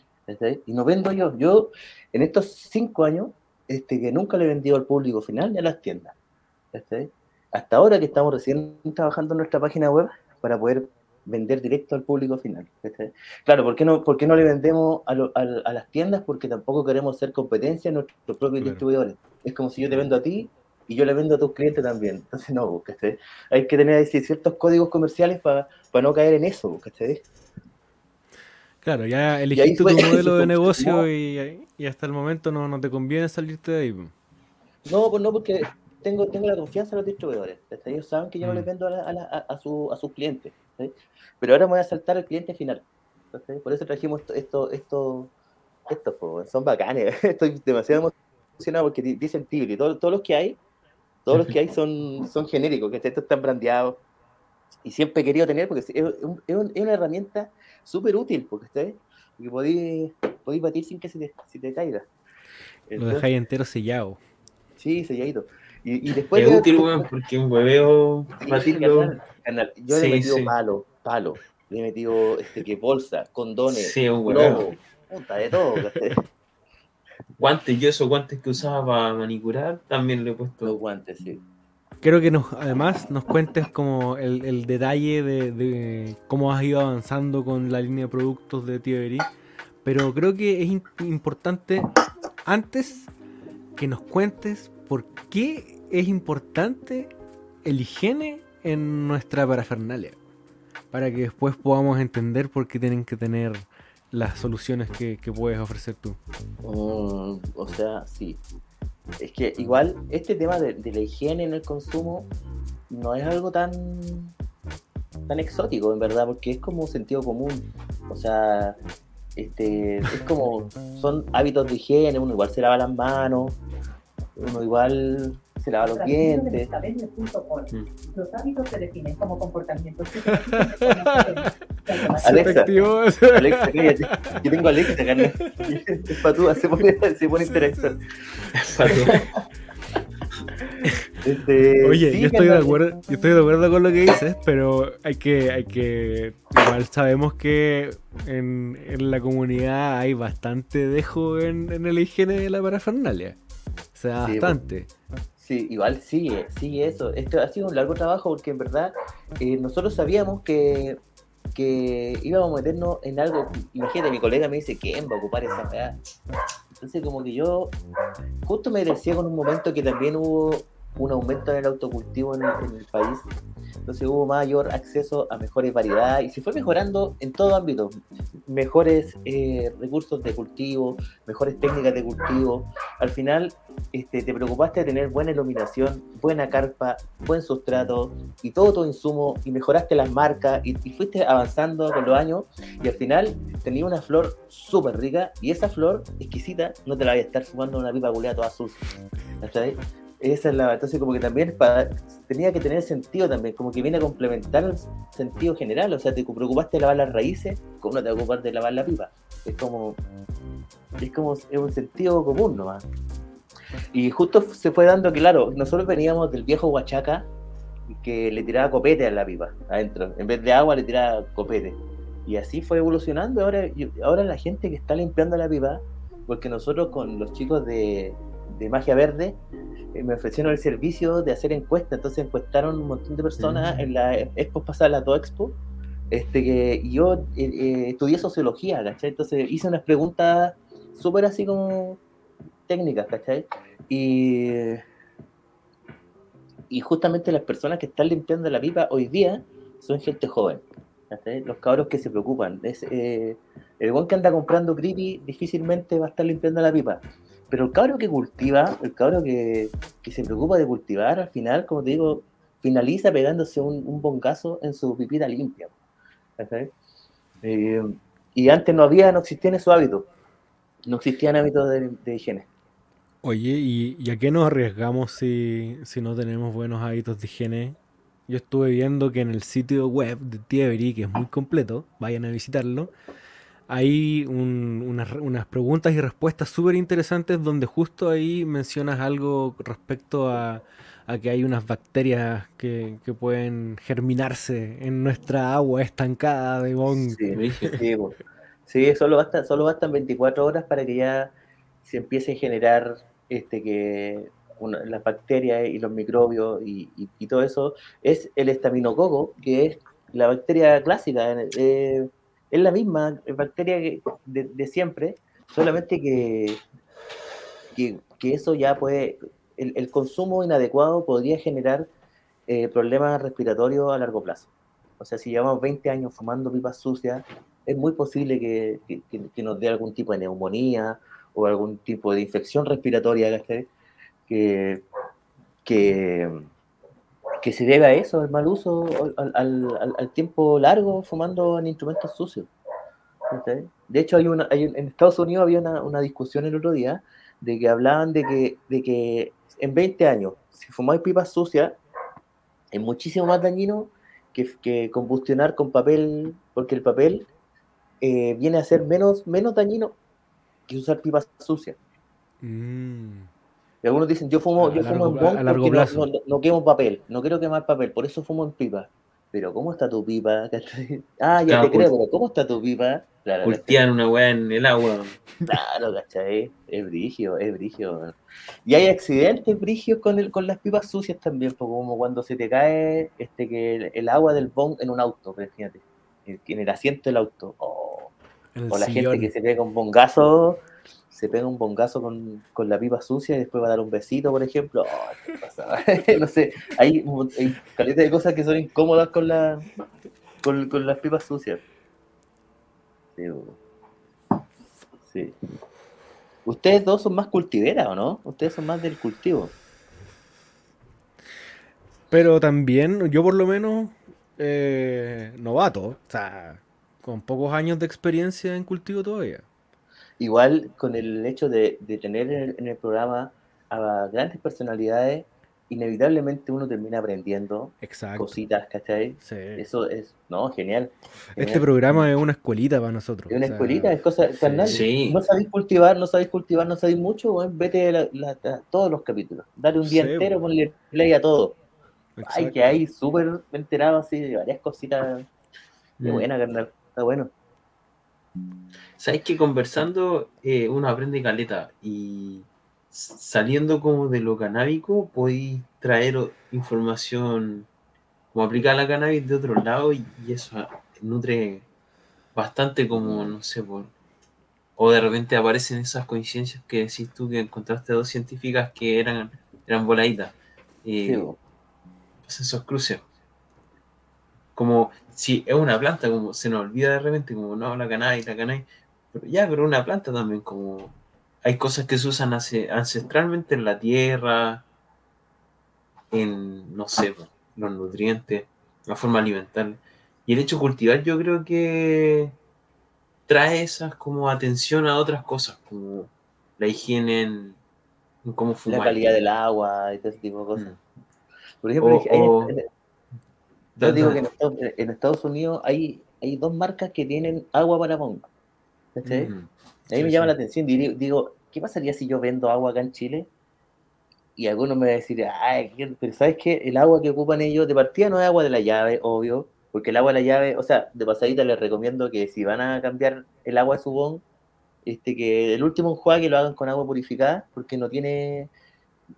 Y no vendo yo. Yo, en estos cinco años, este, que nunca le he vendido al público final ni a las tiendas. Hasta ahora que estamos recién trabajando en nuestra página web para poder vender directo al público final. Claro, ¿por qué no, por qué no le vendemos a, a, las tiendas? Porque tampoco queremos ser competencia en nuestros propios distribuidores. Es como si yo te vendo a ti y yo le vendo a tus clientes también. Entonces, no, ¿cachai? Hay que tener ciertos códigos comerciales para no caer en eso, ¿cachai? Claro, ya elegiste tu (laughs) modelo de negocio y, y, hasta el momento no, no te conviene salirte de ahí. No, pues no, porque tengo, tengo la confianza en los distribuidores. Ellos saben que yo no les mm. vendo a, a, a, su, a sus clientes. Pero ahora me voy a saltar al cliente final. Por eso trajimos esto, esto, esto, son bacanes. (laughs) Estoy demasiado emocionado porque dicen Tigre. Todos, todos los que hay, todos los que hay son, son genéricos, que estos están brandeados. Y siempre he querido tener porque es, una herramienta súper útil, porque, porque podéis, podéis batir sin que se te, se te caiga. Lo dejáis entero sellado. Sí, selladito. Y, y después. Es útil, porque un hueveo. Yo le he metido palo, palo. Le he metido este, que bolsa, condones, sí, un huevo. Punta de todo. (laughs) guantes, yo esos guantes que usaba para manicurar, también le he puesto. Los guantes, sí. Quiero que nos, además nos cuentes como el, el detalle de, de, cómo has ido avanzando con la línea de productos de Tiberi. Pero creo que es importante antes que nos cuentes por qué es importante el higiene en nuestra parafernalia. Para que después podamos entender por qué tienen que tener las soluciones que, puedes ofrecer tú. Mm, o sea, sí. Es que igual este tema de, la higiene en el consumo no es algo tan tan exótico en verdad porque es como un sentido común o sea este es como son hábitos de higiene uno igual se lava las manos uno igual se lava los dientes. Mm. Los hábitos se definen como comportamientos. (laughs) Alexa, Alexa, Yo tengo Alexa, carnal. (laughs) Es patúa, se pone, se pone interesante. (laughs) Este, Oye, yo estoy de acuerdo, yo estoy de acuerdo con lo que dices, pero hay que, hay que, igual sabemos que en, en la comunidad hay bastante dejo en, en la higiene de la parafernalia. O sea, bastante. Sí, igual sigue, sigue eso. Esto ha sido un largo trabajo porque en verdad eh, nosotros sabíamos que, que íbamos a meternos en algo. Imagínate, mi colega me dice, ¿quién va a ocupar esa weá? Entonces como que yo justo me decía con un momento que también hubo un aumento en el autocultivo en el, país. Entonces hubo mayor acceso a mejores variedades y se fue mejorando en todo ámbito. Mejores eh, recursos de cultivo, mejores técnicas de cultivo. Al final este, te preocupaste de tener buena iluminación, buena carpa, buen sustrato y todo tu insumo y mejoraste las marcas y, fuiste avanzando con los años y al final tenía una flor súper rica y esa flor exquisita no te la voy a estar fumando una pipa culeada toda sucia. Esa es la. Entonces, como que también tenía que tener sentido también, como que viene a complementar el sentido general. O sea, te preocupaste de lavar las raíces, como no te preocupas de lavar la pipa. Es como. Es como. Es un sentido común nomás. Y justo se fue dando claro, nosotros veníamos del viejo Huachaca que le tiraba copete a la pipa adentro. En vez de agua le tiraba copete. Y así fue evolucionando. Ahora, ahora la gente que está limpiando la pipa, porque nosotros con los chicos de, de magia verde, eh, me ofrecieron el servicio de hacer encuestas, entonces encuestaron un montón de personas mm. en la expo pasada, la Do Expo, este, que yo eh, eh, estudié sociología, ¿cachai? Entonces hice unas preguntas súper así como técnicas, ¿cachai? Y, y justamente las personas que están limpiando la pipa hoy día son gente joven, ¿cachai? Los cabros que se preocupan. Es, el buen que anda comprando creepy difícilmente va a estar limpiando la pipa. Pero el cabro que cultiva, el cabro que, se preocupa de cultivar, al final, como te digo, finaliza pegándose un, un bongazo en su pipita limpia. Eh, y antes no había, no existían esos hábitos. No existían hábitos de, higiene. Oye, ¿y, a qué nos arriesgamos si, si, no tenemos buenos hábitos de higiene? Yo estuve viendo que en el sitio web de Tievery, que es muy completo, vayan a visitarlo, hay unas, preguntas y respuestas súper interesantes donde justo ahí mencionas algo respecto a, que hay unas bacterias que, pueden germinarse en nuestra agua estancada de bong. Sí, solo, basta, solo bastan 24 horas para que ya se empiece a generar este que las bacterias y los microbios y, todo eso. Es el estaminococo, que es la bacteria clásica. Eh, es la misma bacteria de, siempre, solamente que, que, eso ya puede, el, consumo inadecuado podría generar eh, problemas respiratorios a largo plazo. O sea, si llevamos 20 años fumando pipas sucias, es muy posible que, nos dé algún tipo de neumonía o algún tipo de infección respiratoria que, que, que se debe a eso, el mal uso, al, tiempo largo fumando en instrumentos sucios. De hecho, hay una, en Estados Unidos había una, discusión el otro día de que hablaban de que, de que en 20 años, si fumáis pipas sucias, es muchísimo más dañino que, que combustionar con papel, porque el papel eh, viene a ser menos, menos dañino que usar pipas sucias. Mm. Y algunos dicen, yo fumo, yo fumo en bong porque no, quemo papel, no quiero quemar papel, por eso fumo en pipa. Pero ¿cómo está tu pipa? (laughs) ah, ya te creo, pero ¿cómo está tu pipa? Claro, una weá en el agua. Claro, ¿cachai? Es brigio, es brigio. Y hay accidentes brigios con, el, con las pipas sucias también, como cuando se te cae este que el, agua del bong en un auto, fíjate, en el asiento del auto. Oh. O la gente que se pega un bongazo se pega un bongazo con, la pipa sucia y después va a dar un besito, por ejemplo. Oh, (laughs) no sé, hay, hay de cosas que son incómodas con, la, con, las pipas sucias. Sí. Ustedes dos son más cultiveras, ¿o no? Ustedes son más del cultivo. Pero también, yo por lo menos, eh, novato, o sea, con pocos años de experiencia en cultivo todavía. Igual con el hecho de, tener en el, programa a grandes personalidades, inevitablemente uno termina aprendiendo cositas, ¿cachai? Sí. Eso es, no, genial, Este programa es una escuelita para nosotros. Es una escuelita, es cosa, carnal, no sabéis cultivar, no sabéis cultivar, no sabéis mucho, vete a, todos los capítulos, dale un día entero, ponle play a todo. Ay, que hay súper enterado así de varias cositas. Qué mm. buena, carnal, está bueno. Sabes que conversando eh, uno aprende caleta y saliendo como de lo canábico podéis traer información como aplicar la cannabis de otro lado y, eso nutre bastante como, no sé, por, o de repente aparecen esas coincidencias que decís tú que encontraste dos científicas que eran, eran voladitas. Eh, pues esos cruces. Como si es una planta, como se nos olvida de repente, como no, la cannabis, la cannabis, ya, pero una planta también, como hay cosas que se usan ancestralmente en la tierra, en, no sé, los nutrientes, la forma alimentar. Y el hecho de cultivar yo creo que trae esas como atención a otras cosas, como la higiene en, cómo fumar. La calidad del agua y todo ese tipo de cosas. Mm. Por ejemplo, yo digo que en Estados, Unidos hay, hay dos marcas que tienen agua para pompa. A mí me llama la atención. Digo, ¿qué pasaría si yo vendo agua acá en Chile? Y algunos me a decir, ay, pero ¿sabes qué? El agua que ocupan ellos de partida no es agua de la llave, obvio, porque el agua de la llave, o sea, de pasadita les recomiendo que si van a cambiar el agua de su bon, este, que el último enjuague lo hagan con agua purificada, porque no tiene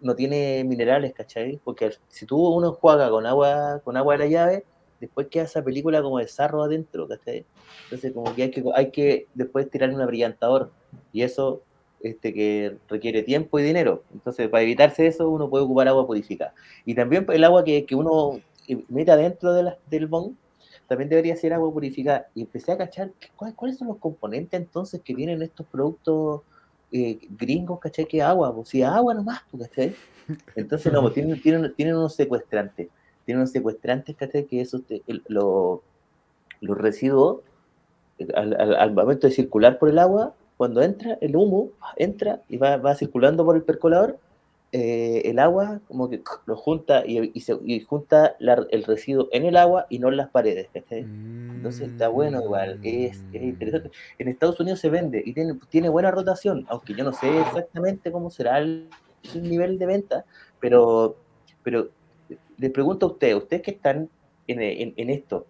no tiene minerales, ¿cachai? Porque si tú uno enjuaga con agua, con agua de la llave, después queda esa película como de sarro adentro, ¿cachai? Entonces como que hay que, hay que después tirarle un abrillantador, y eso este, que requiere tiempo y dinero. Entonces, para evitarse eso, uno puede ocupar agua purificada. Y también el agua que, que uno meta dentro de la, del bong también debería ser agua purificada. Y empecé a cachar cuáles son los componentes entonces que tienen estos productos eh, gringos, ¿cachai? Que agua, pues si agua nomás, pues, ¿cachai? Entonces, no, pues, tienen, tienen, tienen unos secuestrantes. Tienen unos secuestrantes, ¿cachai? Que esos, los residuos, al, al, momento de circular por el agua, cuando entra el humo, entra y va, va circulando por el percolador, eh, el agua como que lo junta y, se, junta el residuo en el agua y no en las paredes. Entonces está bueno igual, es, interesante. En Estados Unidos se vende y tiene, tiene buena rotación, aunque yo no sé exactamente cómo será el, nivel de venta, pero, pero les pregunto a ustedes, ustedes que están en, en, esto,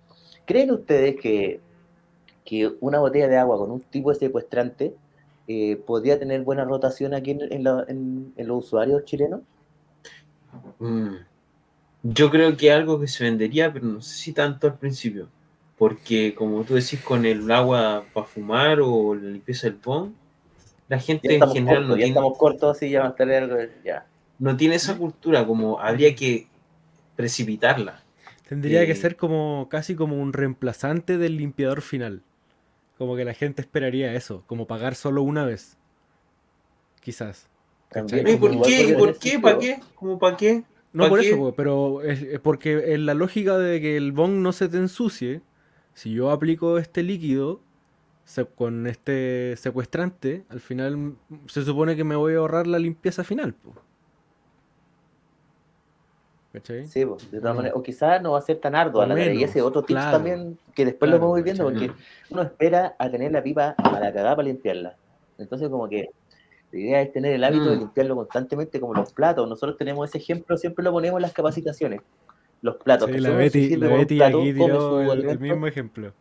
¿creen ustedes que, que una botella de agua con un tipo de secuestrante eh, podría tener buena rotación aquí en, los usuarios chilenos? Mm. Yo creo que algo que se vendería, pero no sé si tanto al principio. Porque como tú decís, con el agua para fumar o la limpieza del pon, la gente en general no ya estamos cortos así, ya va a tener ya. No tiene esa cultura, como habría que precipitarla. Tendría que eh, ser como casi como un reemplazante del limpiador final. Como que la gente esperaría eso, como pagar solo una vez. Quizás. ¿Y por qué? por qué? ¿Para qué? ¿Cómo para qué? No por eso, pero es, porque en la lógica de que el bong no se te ensucie, si yo aplico este líquido con este secuestrante, al final se supone que me voy a ahorrar la limpieza final. Sí, de todas maneras. O quizás no va a ser tan arduo la Y ese otro tip también, que después lo vamos viendo, porque uno espera a tener la pipa a la cagada para limpiarla. Entonces, como que la idea es tener el hábito de mm. limpiarlo constantemente, como los platos. Nosotros tenemos ese ejemplo, siempre lo ponemos en las capacitaciones. Los platos. la Betty, la Betty aquí tiró el, mismo ejemplo.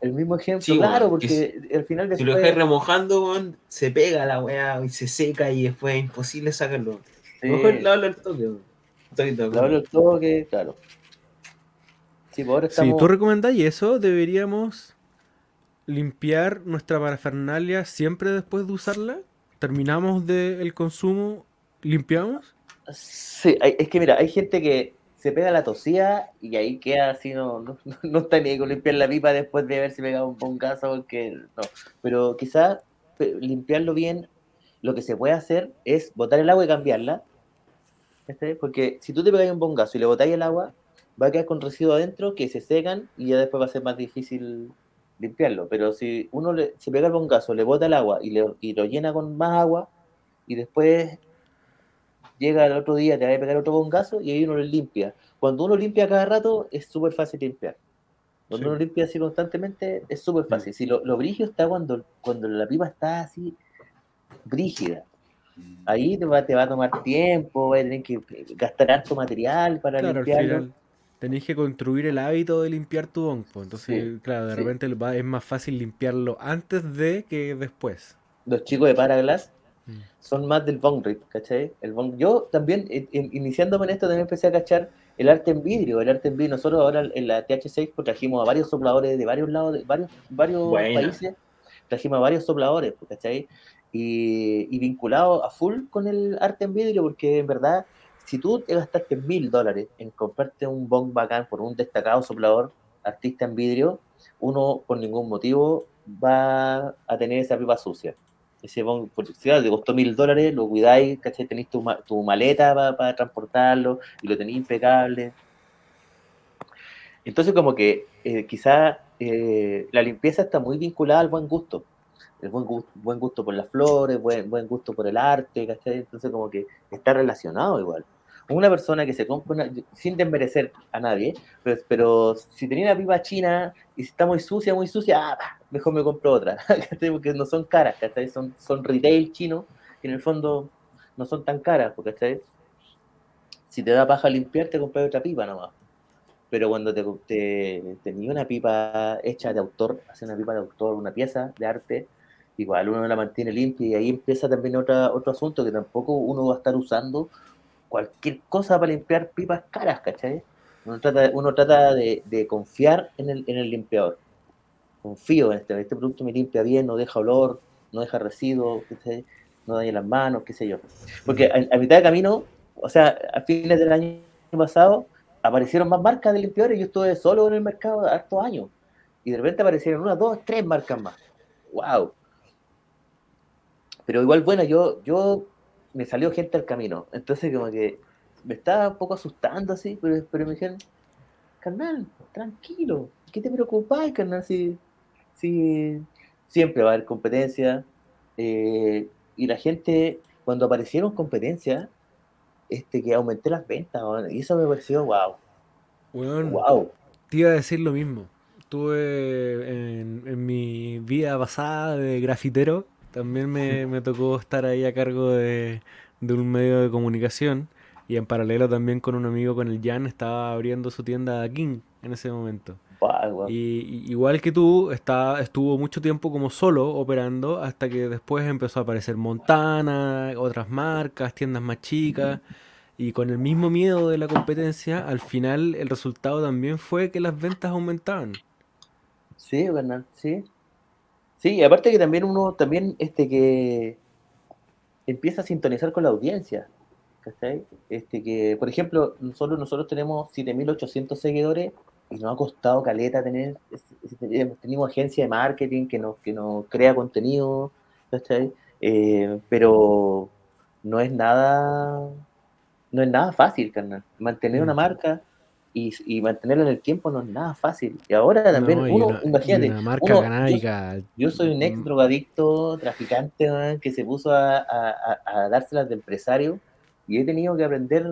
El mismo ejemplo, claro, porque al final después... Si lo dejas remojando, se pega la weá y se seca y después es imposible sacarlo. Sí. Mejor lávalo el toque, el toque, claro. Sí, pues Si tú recomendáis eso, deberíamos limpiar nuestra parafernalia siempre después de usarla. Terminamos del consumo, limpiamos. Sí, es que mira, hay gente que se pega la tosía y ahí queda así, no, no, (laughs) está ni con limpiar la pipa después de haberse pegado un bongazo, porque no. Pero quizás limpiarlo bien, lo que se puede hacer es botar el agua y cambiarla porque si tú te pegas un bongazo y le botáis el agua, va a quedar con residuos adentro que se secan y ya después va a ser más difícil limpiarlo. Pero si uno le, se pega el bongazo, le bota el agua y, le, y lo llena con más agua y después llega el otro día, te va a pegar otro bongazo y ahí uno lo limpia. Cuando uno limpia cada rato, es súper fácil limpiar. Cuando uno limpia así constantemente, es súper fácil. Si lo, lo brigio está cuando, cuando la pipa está así brígida. Ahí te va, te va a tomar tiempo, vas a tener que gastar harto material para limpiarlo. Tenés que construir el hábito de limpiar tu bonco. Entonces, claro, de repente es más fácil limpiarlo antes de que después. Los chicos de Paraglass mm. son más del bong rip, ¿cachai? El Yo también, iniciándome en esto, también empecé a cachar el arte en vidrio. El arte en vidrio, nosotros ahora en la TH6 pues, trajimos a varios sopladores de varios lados, de varios, varios países. Trajimos varios sopladores, pues, ¿cachai? y, vinculado a full con el arte en vidrio, porque en verdad, si tú te gastaste mil dólares en comprarte un bong bacán por un destacado soplador, artista en vidrio, uno por ningún motivo va a tener esa pipa sucia. Ese bong, por si te costó mil dólares, lo cuidáis, ¿cachai? Tenéis tu, tu maleta para, transportarlo y lo tenéis impecable. Entonces, como que eh, quizá eh, la limpieza está muy vinculada al buen gusto el buen gusto, buen gusto por las flores, buen, buen gusto por el arte, ¿cachai? Entonces como que está relacionado igual. Una persona que se compra, una, sin desmerecer a nadie, pero, pero, si tenía una pipa china y está muy sucia, muy sucia, ah, mejor me compro otra, (laughs) Porque no son caras, ¿cachai? Son, son retail chinos, que en el fondo no son tan caras, ¿cachai? Si te da paja limpiar, te compras otra pipa nomás pero cuando te, te tenía una pipa hecha de autor, hacer una pipa de autor, una pieza de arte, igual uno la mantiene limpia y ahí empieza también otra, otro asunto que tampoco uno va a estar usando cualquier cosa para limpiar pipas caras, ¿cachai? Uno trata, uno trata de, confiar en el, en el limpiador. Confío en este, este producto me limpia bien, no deja olor, no deja residuos, no daña las manos, qué sé yo. Porque a, mitad de camino, o sea, a fines del año pasado, aparecieron más marcas de limpiadores. Yo estuve solo en el mercado hartos años. Y de repente aparecieron una, dos, tres marcas más. ¡Wow! Pero igual, bueno, yo, yo me salió gente al camino. Entonces, como que me estaba un poco asustando así, pero, pero me dijeron, carnal, tranquilo, ¿qué te preocupas, carnal? Si, si siempre va a haber competencia. Eh, y la gente, cuando aparecieron competencias, este, que aumenté las ventas, y eso me pareció wow. wow. Te iba a decir lo mismo. Tuve en, en mi vida pasada de grafitero, también me, me tocó estar ahí a cargo de, de, un medio de comunicación y en paralelo también con un amigo, con el Jan, estaba abriendo su tienda King en ese momento. Y, igual que tú, está, estuvo mucho tiempo como solo operando hasta que después empezó a aparecer Montana, otras marcas, tiendas más chicas. Y con el mismo miedo de la competencia, al final el resultado también fue que las ventas aumentaban. Sí, verdad, sí. Sí, aparte que también uno, también este que empieza a sintonizar con la audiencia. Este que, por ejemplo, nosotros, nosotros tenemos 7.800 seguidores y nos ha costado caleta tener, tenemos agencia de marketing que nos, que nos crea contenido, eh, pero no es nada, no es nada fácil, carnal. Mantener una mm. marca y, y, mantenerla en el tiempo no es nada fácil. Y ahora también uno, imagínate, yo, soy un ex mm. drogadicto, traficante, que se puso a, a, a, dárselas de empresario y he tenido que aprender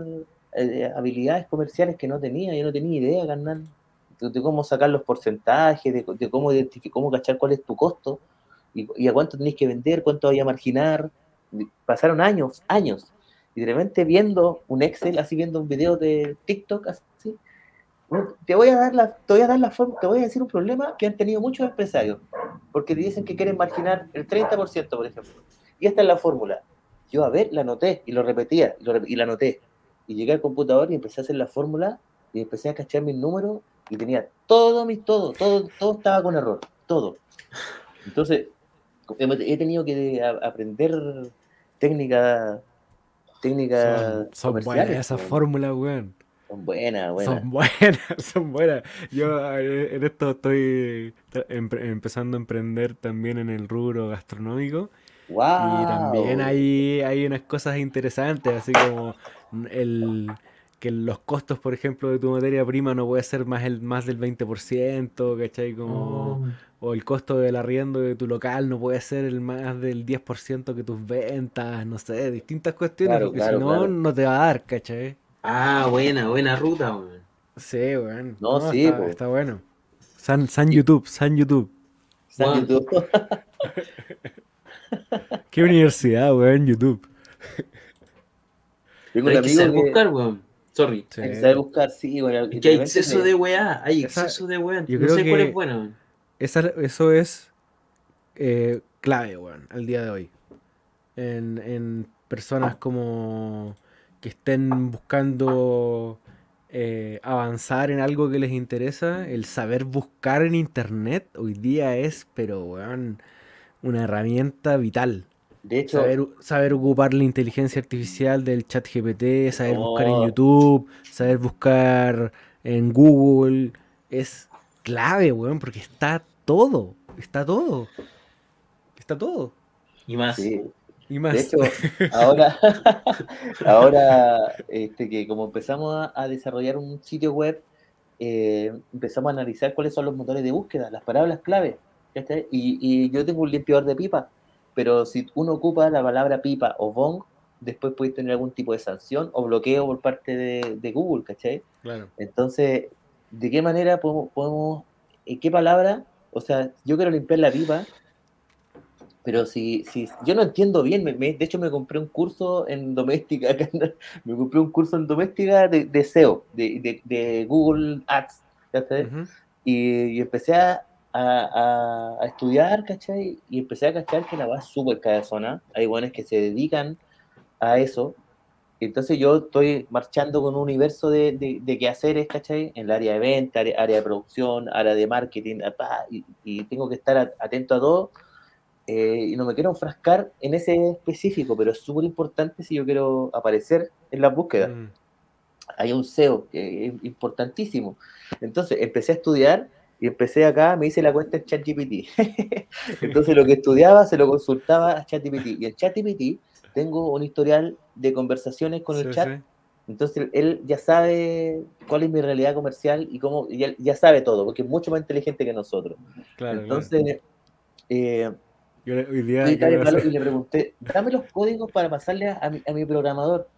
eh, habilidades comerciales que no tenía, yo no tenía idea, carnal, de, cómo sacar los porcentajes, de, cómo identificar, cómo cachar cuál es tu costo y, a cuánto tenéis que vender, cuánto vaya a marginar. Pasaron años, años, y de repente viendo un Excel, así viendo un video de TikTok, así, te voy a dar la, te voy a dar la forma, te voy a decir un problema que han tenido muchos empresarios, porque dicen que quieren marginar el 30%, por ejemplo. Y esta es la fórmula. Yo, a ver, la anoté y lo repetía y, la anoté. Y llegué al computador y empecé a hacer la fórmula y empecé a cachar mis números y tenía todo, mi, todo, todo, todo estaba con error, todo. Entonces, he tenido que aprender técnicas técnica son, son buenas esas fórmulas, weón. Son buenas, buenas. Son buenas, (laughs) son buenas. Yo en esto estoy empezando a emprender también en el rubro gastronómico. Y también hay, hay unas cosas interesantes, así como el que los costos, por ejemplo, de tu materia prima no puede ser más, el, más del 20%, ¿cachai? Como, oh. O el costo del arriendo de tu local no puede ser el más del 10% que tus ventas, no sé, distintas cuestiones, porque si no, no te va a dar, ¿cachai? Ah, buena, buena ruta, weón. Sí, weón. No, sí, está, está, bueno. San, San YouTube, San YouTube. San YouTube. (laughs) ¿Qué universidad, weón? YouTube. Tengo Hay que buscar, weón. Sorry. Hay que saber buscar, sí, bueno. Que hay exceso de weá, hay exceso de weá. Yo no sé cuál es bueno. eso es eh, clave, weón, al día de hoy. En, en personas como que estén buscando eh, avanzar en algo que les interesa, el saber buscar en internet hoy día es, pero weón, una herramienta vital. De hecho, saber, ocupar la inteligencia artificial del chat GPT, saber buscar en oh. YouTube, saber buscar en Google, es clave, weón, porque está todo, está todo, está todo. Y más. De hecho, (laughs) ahora, (laughs) ahora este, que como empezamos a, desarrollar un sitio web, eh, empezamos a analizar cuáles son los motores de búsqueda, las palabras clave. Y, y, yo tengo un limpiador de pipa, pero si uno ocupa la palabra pipa o bong, después puede tener algún tipo de sanción o bloqueo por parte de, Google, ¿cachai? Claro. Entonces, ¿de qué manera podemos, podemos, en qué palabra? O sea, yo quiero limpiar la pipa, pero si, si yo no entiendo bien, de hecho me compré un curso en doméstica, (laughs) me compré un curso en doméstica de, de SEO, de, de, Google Ads, y, empecé a, a, estudiar, ¿cachai? Y empecé a cachar que la va súper zona. Hay buenos que se dedican a eso. Entonces yo estoy marchando con un universo de, de, de quehaceres, ¿cachai? En el área de venta, área, de producción, área de marketing, y, tengo que estar atento a todo. Eh, y no me quiero enfrascar en ese específico, pero es súper importante si yo quiero aparecer en la búsqueda. Mm. Hay un SEO que es importantísimo. Entonces empecé a estudiar y empecé acá, me hice la cuenta en ChatGPT. (laughs) Entonces lo que estudiaba se lo consultaba a ChatGPT. Y en ChatGPT tengo un historial de conversaciones con el chat. Entonces él ya sabe cuál es mi realidad comercial y cómo, ya, ya sabe todo, porque es mucho más inteligente que nosotros. Entonces, Eh, yo hoy día, y le pregunté, dame los códigos para pasarle a mi, a mi programador.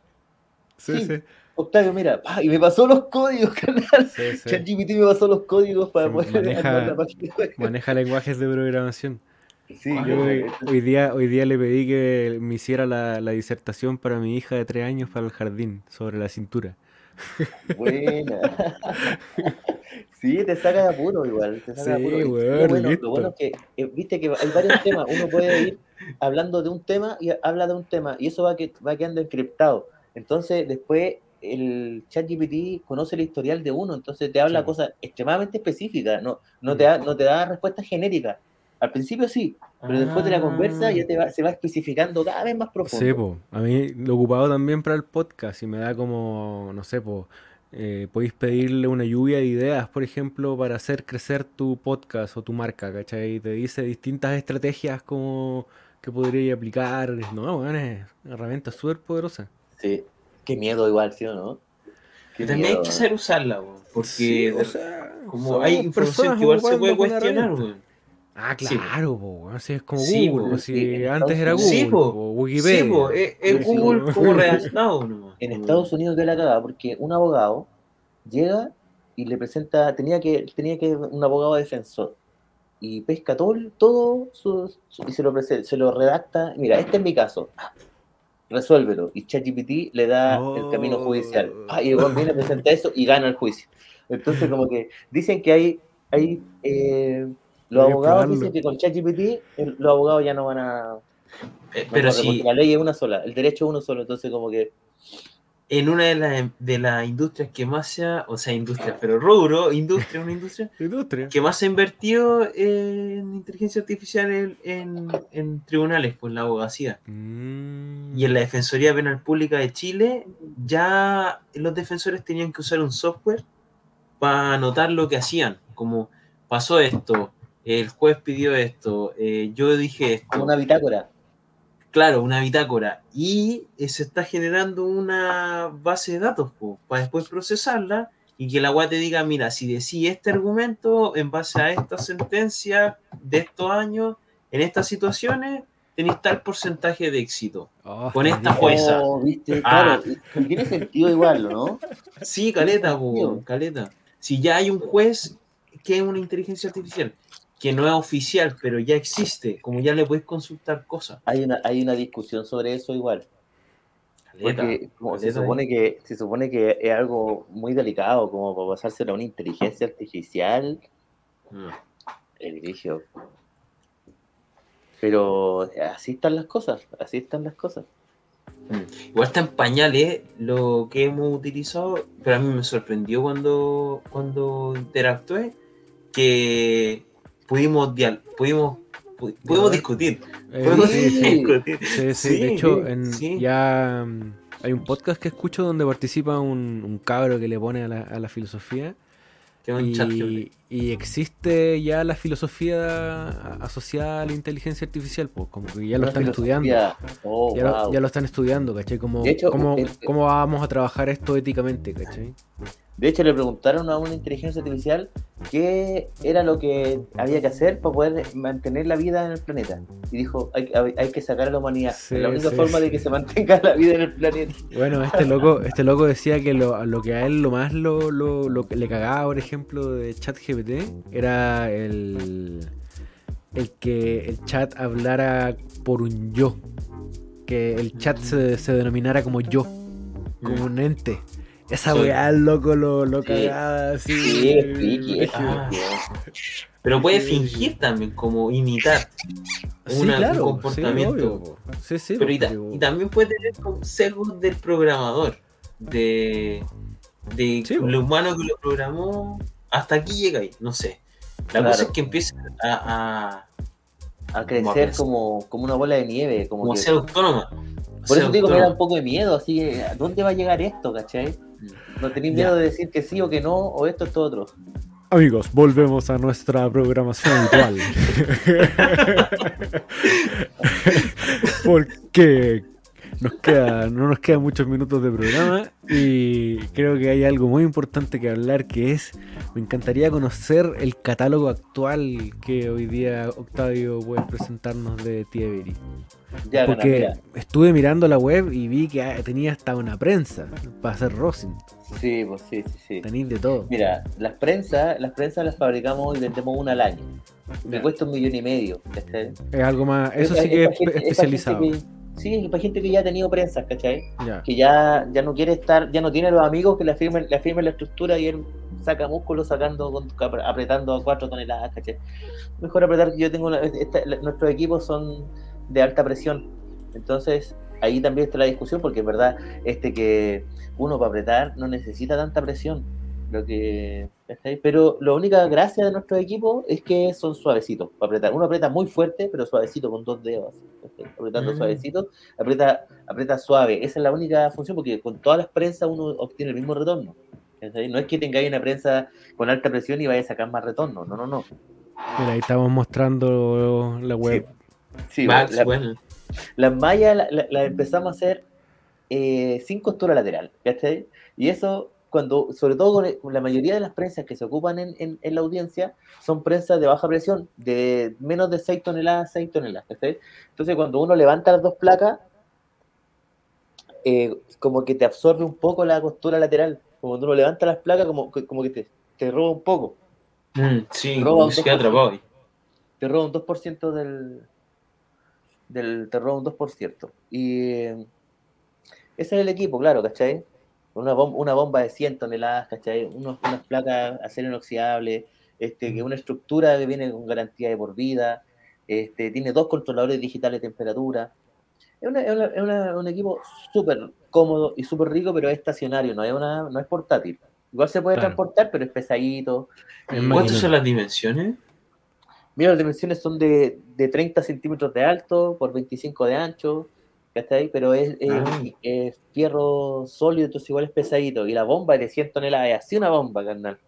Sí, sí. Octavio, mira, y me pasó los códigos, (laughs) canal. ChatGPT me pasó los códigos para poder maneja, la página Maneja lenguajes de programación. Sí, yo hoy, día, hoy día le pedí que me hiciera la, la, disertación para mi hija de tres años para el jardín, sobre la cintura. Buena. (laughs) sí, te saca de apuro igual. Te saca sí, de apuro. Bueno, lo bueno es que, eh, viste que hay varios temas. Uno puede ir hablando de un tema y habla de un tema, y eso va, que, va quedando encriptado. Entonces, después el ChatGPT conoce el historial de uno, entonces te habla cosas extremadamente específicas, no, no, te da, no te da respuestas genéricas. Al principio sí, pero después de la conversa ya te va, se va especificando cada vez más profundo. Sí, po. a mí lo ocupado también para el podcast y me da como, no sé, po, eh, podéis pedirle una lluvia de ideas, por ejemplo, para hacer crecer tu podcast o tu marca, ¿cachai? Y te dice distintas estrategias como que podría aplicar. No, bueno, es una herramienta súper poderosa. Sí, Qué miedo igual, ¿sí o no? También hay que saber usarla. Porque o sea, como hay información que igual se puede cuestionar, güey. Ah, claro, po, así es como Google, si antes era Google, sí, po, Wikipedia. Sí, po, es, Google como redactado En Estados Unidos de la cagada, porque un abogado llega y le presenta, tenía que, tenía que un abogado defensor, y pesca todo, todo y se lo, se lo redacta, mira, este es mi caso, resuélvelo. Y ChatGPT le da el camino judicial. Oh. Ah, y el viene, presenta eso y gana el juicio. Entonces, como que dicen que hay, hay eh, los abogados dicen que con ChatGPT los abogados ya no van a. Eh, pero si. La ley es una sola, el derecho es uno solo, entonces, como que en una de las de las industrias que más se ha, o sea, industria, pero rubro, industria, una industria, (laughs) industria. que más se ha invertido en inteligencia artificial en, en, tribunales, pues la abogacía. Mm. Y en la Defensoría Penal Pública de Chile, ya los defensores tenían que usar un software para anotar lo que hacían, como pasó esto, el juez pidió esto, eh, yo dije esto. Una bitácora. Claro, una bitácora. Y se está generando una base de datos para después procesarla y que la UA te diga, mira, si decís este argumento en base a esta sentencia de estos años, en estas situaciones, tenéis tal porcentaje de éxito oh, con esta jueza. Oh, ah. tiene sentido igual, ¿no? Sí, caleta, caleta. Si ya hay un juez que es una inteligencia artificial que no es oficial, pero ya existe, como ya le puedes consultar cosas. Hay una, hay una discusión sobre eso igual. Porque se supone que se supone que es algo muy delicado como para pasárselo a una inteligencia artificial. Mm. El. Pero así están las cosas, así están las cosas. Mm. Igual está en pañales lo que hemos utilizado, pero a mí me sorprendió cuando, cuando interactué que pudimos, pudimos, pudimos discutir. sí, Sí, de hecho, ya mm, hay un podcast que escucho donde participa un, un cabro que le pone a la, a la filosofía. Y, y, existe ya la filosofía asociada a la inteligencia artificial, pues como que ya lo están estudiando. Oh, ya, lo, están estudiando, ¿cachai? Como, cómo, cómo vamos a trabajar esto éticamente, ¿cachai? De hecho, le preguntaron a una inteligencia artificial qué era lo que había que hacer para poder mantener la vida en el planeta. Y dijo, hay, que sacar a la humanidad. es la única forma de que se mantenga la vida en el planeta. Bueno, este loco, este loco decía que lo, lo que a él lo más lo, lo, lo le cagaba, por ejemplo, de ChatGPT era el, el que el chat hablara por un yo. Que el chat se, se denominara como yo, como un ente. Esa weá, loco, lo, lo cagaba así. Sí, es Pero puede fingir también, como imitar un comportamiento. Sí, sí, Pero y, también puede tener sesgos del programador, de, de lo humano que lo programó. Hasta aquí llega ahí, no sé. La cosa es que empieza a, a, crecer como, como, una bola de nieve. Como, ser autónoma. Por eso digo que me da un poco de miedo, así que ¿dónde va a llegar esto, cachai? No tenéis miedo de decir que sí o que no, o esto, esto, otro. Amigos, volvemos a nuestra programación habitual. (laughs) (laughs) Porque nos queda, no nos quedan muchos minutos de programa y creo que hay algo muy importante que hablar que es, me encantaría conocer el catálogo actual que hoy día Octavio puede presentarnos de Tievery. Porque estuve mirando la web y vi que tenía hasta una prensa para hacer rosin. Sí, pues sí, sí, sí. Tenéis de todo. Mira, las prensas, las prensas las fabricamos y vendemos una al año. Me cuesta un millón y medio. Es algo más, eso sí que es, especializado. Sí, para gente que ya ha tenido prensas, ¿cachai? Que ya, ya no quiere estar, ya no tiene los amigos que le firmen, le firmen la estructura y él saca músculo sacando, apretando a cuatro toneladas, ¿cachai? Mejor apretar, yo tengo, nuestros equipos son de alta presión. Entonces, ahí también está la discusión, porque es verdad, este que uno para apretar no necesita tanta presión. Lo que pero la única gracia de nuestro equipo es que son suavecitos para apretar. Uno aprieta muy fuerte, pero suavecito con dos dedos. Apretando mm. suavecito, aprieta, aprieta suave. Esa es la única función, porque con todas las prensas uno obtiene el mismo retorno. No es que tengáis una prensa con alta presión y vaya a sacar más retorno. No, no, no. Mira, ahí estamos mostrando la web Sí, Las mallas las empezamos a hacer eh, sin costura lateral, Y eso, cuando, sobre todo con la mayoría de las prensas que se ocupan en, la audiencia, son prensas de baja presión, de menos de 6 toneladas, 6 toneladas, Entonces, cuando uno levanta las dos placas, eh, como que te absorbe un poco la costura lateral. Como cuando uno levanta las placas, como, como que te, roba un poco. Mm, sí, roba un Te roba un 2% del, del terror un 2%. Y ese es el equipo, claro, ¿cachai? Una, bomba, una bomba de 100 toneladas, ¿cachai? unas placas acero inoxidable, este, que una estructura que viene con garantía de por vida, este, tiene dos controladores digitales de temperatura. Es, un equipo súper cómodo y súper rico, pero es estacionario, no es, una, no es portátil. Igual se puede transportar, pero es pesadito. ¿Cuántas son las dimensiones? Mira, las dimensiones son de, de 30 centímetros de alto por 25 de ancho, ahí? Pero es, ah. es, fierro sólido, entonces igual es pesadito. Y la bomba es de 100 toneladas, es así una bomba, carnal,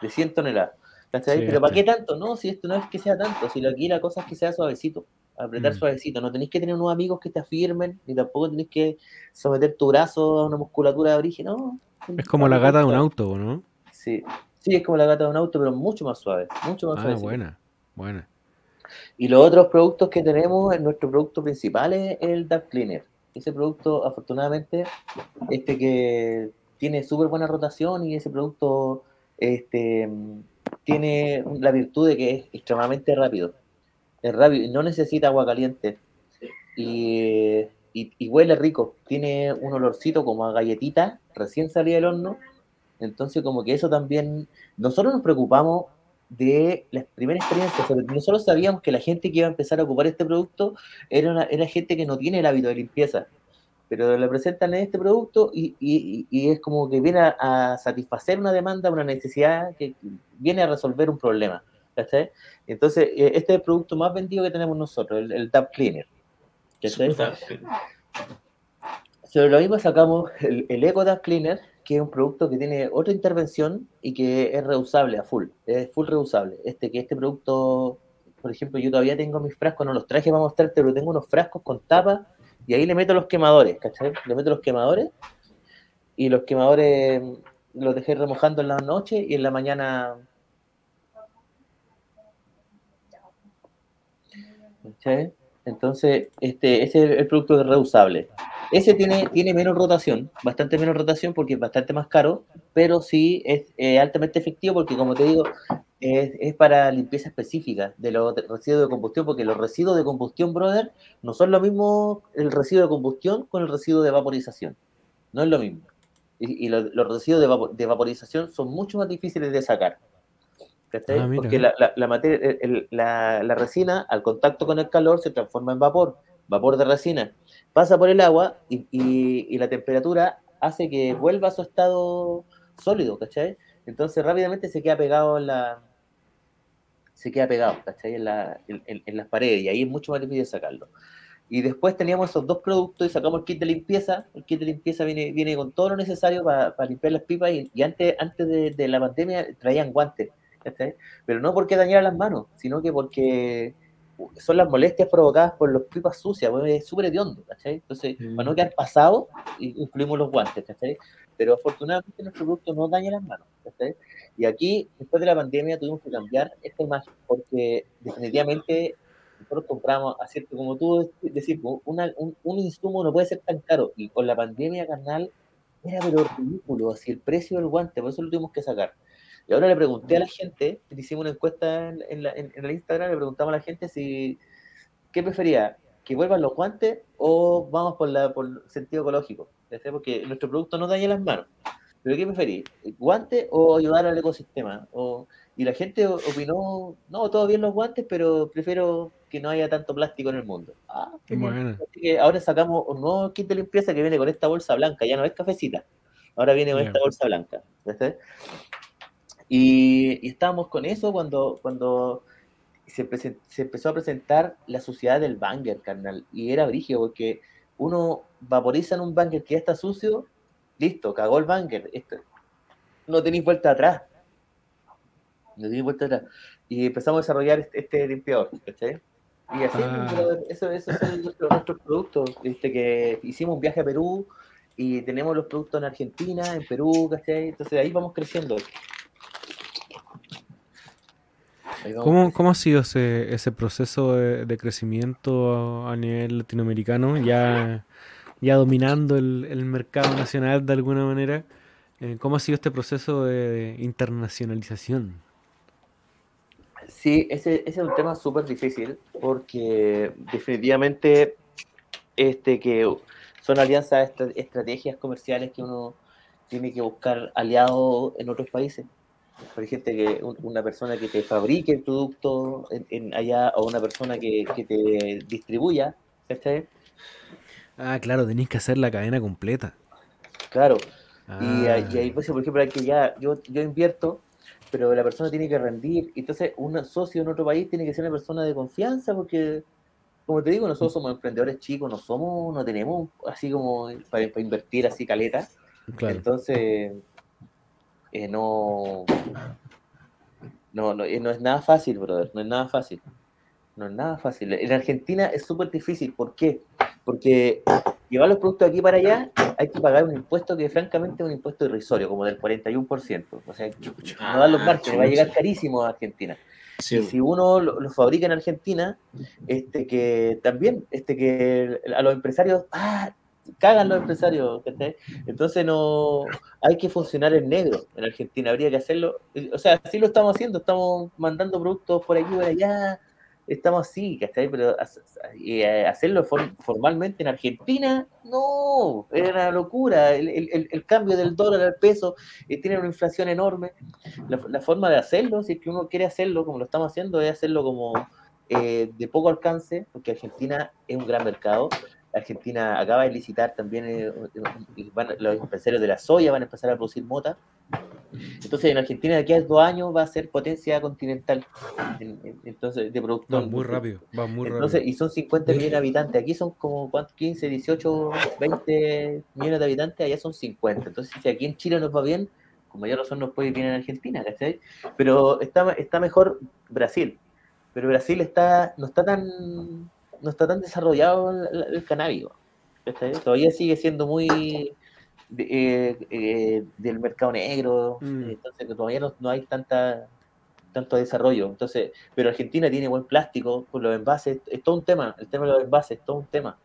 de 100 toneladas. ¿Cachai? Pero ¿para qué tanto? No, si esto no es que sea tanto, si aquí la cosa es que sea suavecito, apretar mm. suavecito. No tenéis que tener unos amigos que te afirmen, ni tampoco tenéis que someter tu brazo a una musculatura de origen, no. Es como la gata de un auto, ¿no? Sí, sí, es como la gata de un auto, pero mucho más suave, mucho más ah, buena. Bueno. Y los otros productos que tenemos, nuestro producto principal es el Dark Cleaner. Ese producto, afortunadamente, este que tiene súper buena rotación y ese producto este, tiene la virtud de que es extremadamente rápido. Es rápido, no necesita agua caliente. Y, y, huele rico. Tiene un olorcito como a galletita recién salida del horno. Entonces, como que eso también. Nosotros nos preocupamos de las primeras experiencias. Nosotros sabíamos que la gente que iba a empezar a ocupar este producto era, una, era gente que no tiene el hábito de limpieza, pero le presentan este producto y, y, es como que viene a, satisfacer una demanda, una necesidad que viene a resolver un problema. Entonces, eh, este es el producto más vendido que tenemos nosotros, el, el Tap Cleaner. Sobre lo mismo sacamos el, el Eco Tap Cleaner, que es un producto que tiene otra intervención y que es reusable a full, es full reusable. Este, que este producto, por ejemplo, yo todavía tengo mis frascos, no los traje para mostrarte, pero tengo unos frascos con tapa y ahí le meto los quemadores, ¿cachai? Le meto los quemadores y los quemadores los dejé remojando en la noche y en la mañana... ¿cachai? Entonces, este, ese es el producto reusable. Ese tiene, tiene menos rotación, bastante menos rotación porque es bastante más caro, pero sí es eh, altamente efectivo porque, como te digo, es, para limpieza específica de los residuos de combustión, porque los residuos de combustión, brother, no son lo mismo el residuo de combustión con el residuo de vaporización. No es lo mismo. Y, los, residuos de, vaporización son mucho más difíciles de sacar. Ah, porque la, la, materia, la, la, resina, al contacto con el calor, se transforma en vapor, vapor de resina. Pasa por el agua y, y, la temperatura hace que vuelva a su estado sólido, ¿cachai? Entonces rápidamente se queda pegado en la, se queda pegado, ¿cachai? En, la, en, las paredes y ahí es mucho más difícil sacarlo. Y después teníamos esos dos productos y sacamos el kit de limpieza. El kit de limpieza viene, viene con todo lo necesario para, limpiar las pipas y, antes, antes de, la pandemia traían guantes, ¿cachai? Pero no porque dañaran las manos, sino que porque son las molestias provocadas por los pipas sucias, es súper hediondo, ¿cachai? Entonces, para no quedar pasado, incluimos los guantes, ¿cachai? Pero afortunadamente nuestro producto no daña las manos, ¿cachai? Y aquí, después de la pandemia, tuvimos que cambiar esta imagen, porque definitivamente nosotros compramos, así como tú decís, una, un, un, insumo no puede ser tan caro, y con la pandemia, carnal, era pero ridículo, así el precio del guante, por eso lo tuvimos que sacar. Y ahora le pregunté a la gente, hicimos una encuesta en, la, en, el Instagram, le preguntamos a la gente si, ¿qué prefería? ¿Que vuelvan los guantes o vamos por, la, por sentido ecológico? Porque nuestro producto no daña las manos. ¿Pero qué preferís? ¿Guante o ayudar al ecosistema? O, y la gente opinó, no, todo bien los guantes, pero prefiero que no haya tanto plástico en el mundo. Ah, bueno. Así que ahora sacamos un nuevo kit de limpieza que viene con esta bolsa blanca, ya no es cafecita, ahora viene con esta bolsa blanca. Y, estábamos con eso cuando, cuando se, se, empezó a presentar la suciedad del banger, carnal. Y era brígido porque uno vaporiza en un banger que ya está sucio, listo, cagó el banger. no tenéis vuelta atrás. No tenéis vuelta atrás. Y empezamos a desarrollar este, este limpiador, ¿cachai? Y así, ah. eso, eso son nuestros, productos. Este, que hicimos un viaje a Perú y tenemos los productos en Argentina, en Perú, ¿cachai? Entonces ahí vamos creciendo. ¿Cómo, ¿Cómo, ha sido ese, ese proceso de, crecimiento a, nivel latinoamericano? Ya, ya dominando el, el, mercado nacional de alguna manera. Eh, ¿Cómo ha sido este proceso de internacionalización? Sí, ese, ese es un tema súper difícil porque definitivamente este, que son alianzas, estrategias comerciales que uno tiene que buscar aliados en otros países por ejemplo, que una persona que te fabrique el producto en, allá o una persona que, te distribuya, ¿cachai? Ah, claro, tenéis que hacer la cadena completa. Claro. Y, ah. ahí, pues, por ejemplo, que ya, yo, yo invierto, pero la persona tiene que rendir. Entonces, un socio en otro país tiene que ser una persona de confianza, porque, como te digo, nosotros somos emprendedores chicos, no somos, no tenemos así como para, invertir así caleta. Entonces, eh, no, no, no, eh, no, es nada fácil, brother, no es nada fácil. No es nada fácil. En Argentina es súper difícil. ¿Por qué? Porque llevar los productos de aquí para allá hay que pagar un impuesto que francamente es un impuesto irrisorio, como del 41%. O sea, no dan los márgenes, va a llegar carísimo a Argentina. si uno lo, lo, fabrica en Argentina, este que también, este que a los empresarios, ah, cagan los empresarios, Entonces no hay que funcionar en negro en Argentina, habría que hacerlo, o sea, así lo estamos haciendo, estamos mandando productos por aquí por allá, estamos así, ¿cachai? Pero eh, hacerlo formalmente en Argentina, no, es una locura, el, cambio del dólar al peso eh, tiene una inflación enorme, la, forma de hacerlo, si es que uno quiere hacerlo como lo estamos haciendo, es hacerlo como eh, de poco alcance, porque Argentina es un gran mercado, Argentina acaba de licitar también, eh, los empresarios de la soya van a empezar a producir mota. Entonces, en Argentina de aquí a dos años va a ser potencia continental entonces, de producto. Va muy rápido, va muy entonces, Y son 50 millones de habitantes. Aquí son como 15, 18, 20 millones de habitantes, allá son 50. Entonces, si aquí en Chile nos va bien, como ya son nos puede ir bien en Argentina, ¿cachai? Pero está, está mejor Brasil. Pero Brasil está no está tan no está tan desarrollado el, cannabis. Todavía sigue siendo muy eh, eh, del mercado negro, mm. entonces todavía no, hay tanta tanto desarrollo. Entonces, pero Argentina tiene buen plástico, con los envases, es todo un tema, el tema de los envases es todo un tema.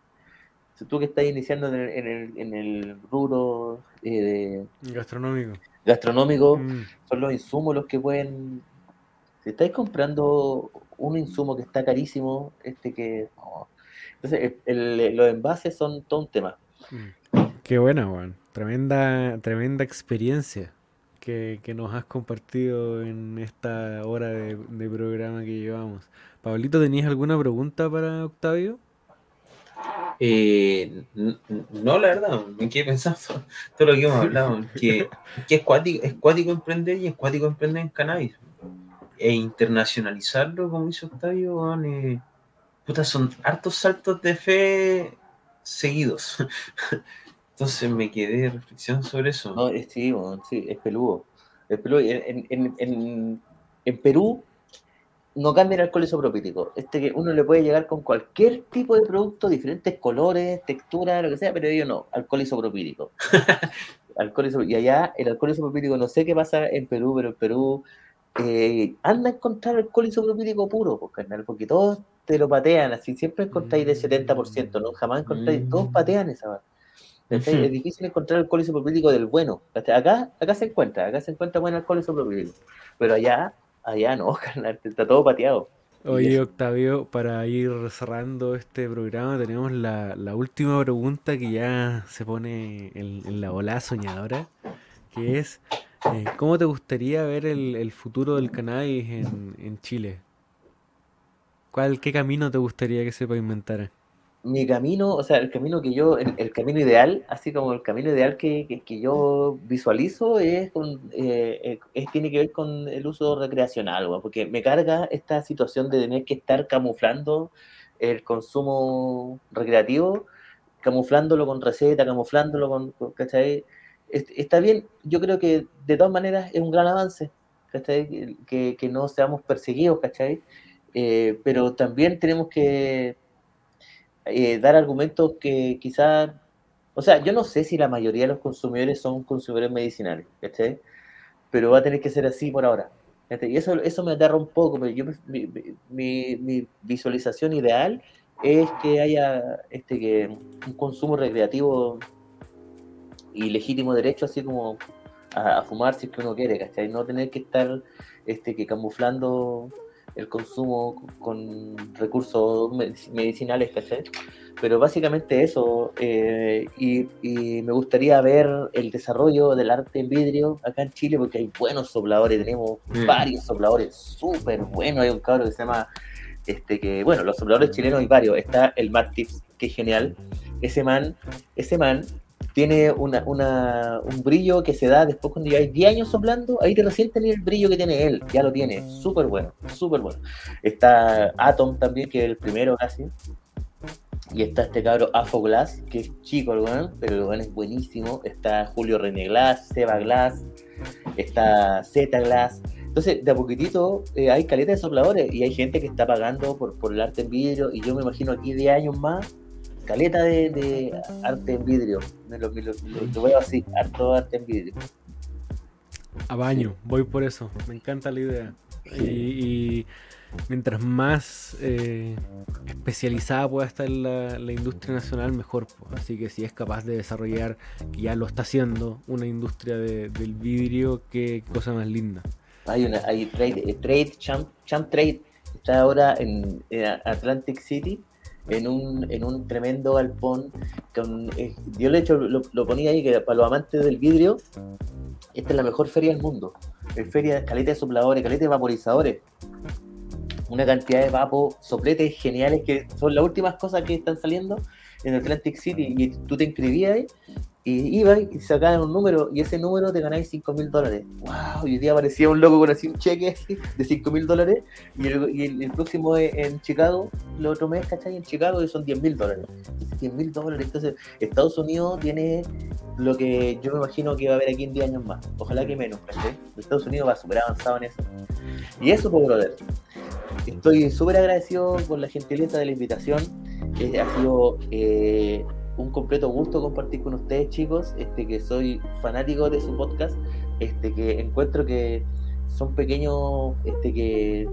Si tú que estás iniciando en el, en el, en el rubro eh, gastronómico, gastronómico mm. son los insumos los que pueden si estáis comprando un insumo que está carísimo, este que... Entonces, los envases son todo un tema. Mm. Qué buena, Juan. Tremenda, tremenda experiencia que, nos has compartido en esta hora de, programa que llevamos. Pablito, ¿tenías alguna pregunta para Octavio? Eh, no, la verdad, me quedé pensando (laughs) todo lo que hemos hablado, que, es, cuático, es cuático emprender y es cuático emprender en cannabis. E internacionalizarlo, como dice Octavio, eh, son hartos saltos de fe seguidos. (laughs) Entonces me quedé de reflexión sobre eso. No, es, sí, sí, es peludo. Es peludo. En, en, en, en, Perú no cambia el alcohol isopropílico. Este que uno le puede llegar con cualquier tipo de producto, diferentes colores, texturas, lo que sea, pero ellos no, alcohol isopropílico. (laughs) alcohol Y allá el alcohol isopropílico, no sé qué pasa en Perú, pero en Perú eh, anda a encontrar alcohol isopropílico puro, pues, porque todos te lo patean, así siempre encontráis de 70%, ¿no? Jamás encontráis, todos patean esa es difícil encontrar alcohol isopropílico del bueno. Acá, acá se encuentra, acá se encuentra buen alcohol isopropílico. Pero allá, allá no, (laughs) carnal, está todo pateado. Oye, Octavio, para ir cerrando este programa, tenemos la, última pregunta que ya se pone en, la ola soñadora, que es, ¿cómo te gustaría ver el, futuro del cannabis en, Chile? ¿Cuál, ¿Qué camino te gustaría que se pavimentara? mi camino, o sea, el camino que yo, el, camino ideal, así como el camino ideal que, que, yo visualizo es, eh, es, tiene que ver con el uso recreacional, porque me carga esta situación de tener que estar camuflando el consumo recreativo, camuflándolo con receta, camuflándolo con, ¿cachai? Está bien, yo creo que de todas maneras es un gran avance. Que, no seamos perseguidos, ¿cachai? Eh, pero también tenemos que eh, dar argumentos que quizás, o sea, yo no sé si la mayoría de los consumidores son consumidores medicinales, ¿cachai? Pero va a tener que ser así por ahora. Y eso, eso me aterra un poco, mi, mi, visualización ideal es que haya este que un consumo recreativo y legítimo derecho, así como a, fumar si es que uno quiere, ¿cachai? No tener que estar este, que camuflando el consumo con recursos medicinales, ¿cachai? Pero básicamente eso, eh, y, me gustaría ver el desarrollo del arte en vidrio acá en Chile, porque hay buenos sopladores, tenemos mm. varios sopladores súper buenos, hay un cabro que se llama, este que, bueno, los sopladores chilenos hay varios, está el Martix, que es genial, ese man, ese man tiene una, un brillo que se da después cuando lleváis 10 años soplando, ahí te recién tenés el brillo que tiene él, ya lo tiene, súper bueno, súper bueno. Está Atom también, que es el primero casi, y está este cabro Afo Glass, que es chico el pero el weón es buenísimo. Está Julio René Glass, Seba Glass, está Z Glass. Entonces, de a poquitito eh, hay caleta de sopladores y hay gente que está pagando por, por el arte en vidrio. Y yo me imagino aquí 10 años más caleta de, arte en vidrio. Lo, lo, veo así, harto arte en vidrio. A baño, voy por eso. Me encanta la idea. Y, mientras más eh, especializada pueda estar la, industria nacional, mejor. Así que si es capaz de desarrollar, que ya lo está haciendo, una industria del vidrio, qué cosa más linda. Hay una, hay Trade, eh, trade Champ, Champ Trade, está ahora en Atlantic City en un, en un tremendo galpón. Con, eh, le hecho, lo, ponía ahí que para los amantes del vidrio, esta es la mejor feria del mundo. Es feria de caleta de sopladores, caleta de vaporizadores. Una cantidad de vapo, sopletes geniales que son las últimas cosas que están saliendo en Atlantic City. Y tú te inscribías ahí y iba y sacaban un número y ese número te ganáis 5 mil dólares. ¡Wow! Y hoy día aparecía un loco con así un cheque de 5 mil dólares y, el, próximo en Chicago, el otro mes, ¿cachai? En Chicago son 10 mil dólares. 10 mil dólares. Entonces, Estados Unidos tiene lo que yo me imagino que va a haber aquí en 10 años más. Ojalá que menos, ¿cachai? Estados Unidos va súper avanzado en eso. Y eso, pues, brother. Estoy súper agradecido por la gentileza de la invitación. Eh, ha sido. Eh, un completo gusto compartir con ustedes, chicos, este que soy fanático de su podcast, este que encuentro que son pequeños este que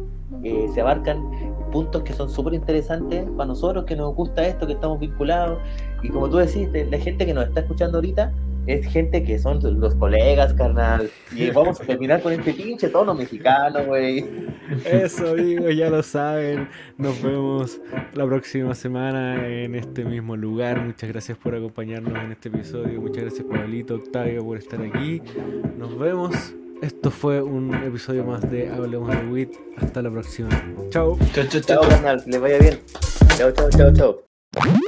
se abarcan puntos que son súper interesantes para nosotros que nos gusta esto, que estamos vinculados. Y como tú decís, la gente que nos está escuchando ahorita es gente que son los colegas, carnal. Y (laughs) vamos a terminar con este pinche tono mexicano, güey. Eso, digo, ya lo saben. Nos (laughs) vemos la próxima semana en este mismo lugar. Muchas gracias por acompañarnos en este episodio. Muchas gracias, Pablito, Octavio, por estar aquí. Nos vemos Esto fue un episodio más de Hablemos de WIT. Hasta la próxima. Chao. Chao, chao, chao. Les vaya bien. Chao, chao, chao, chao.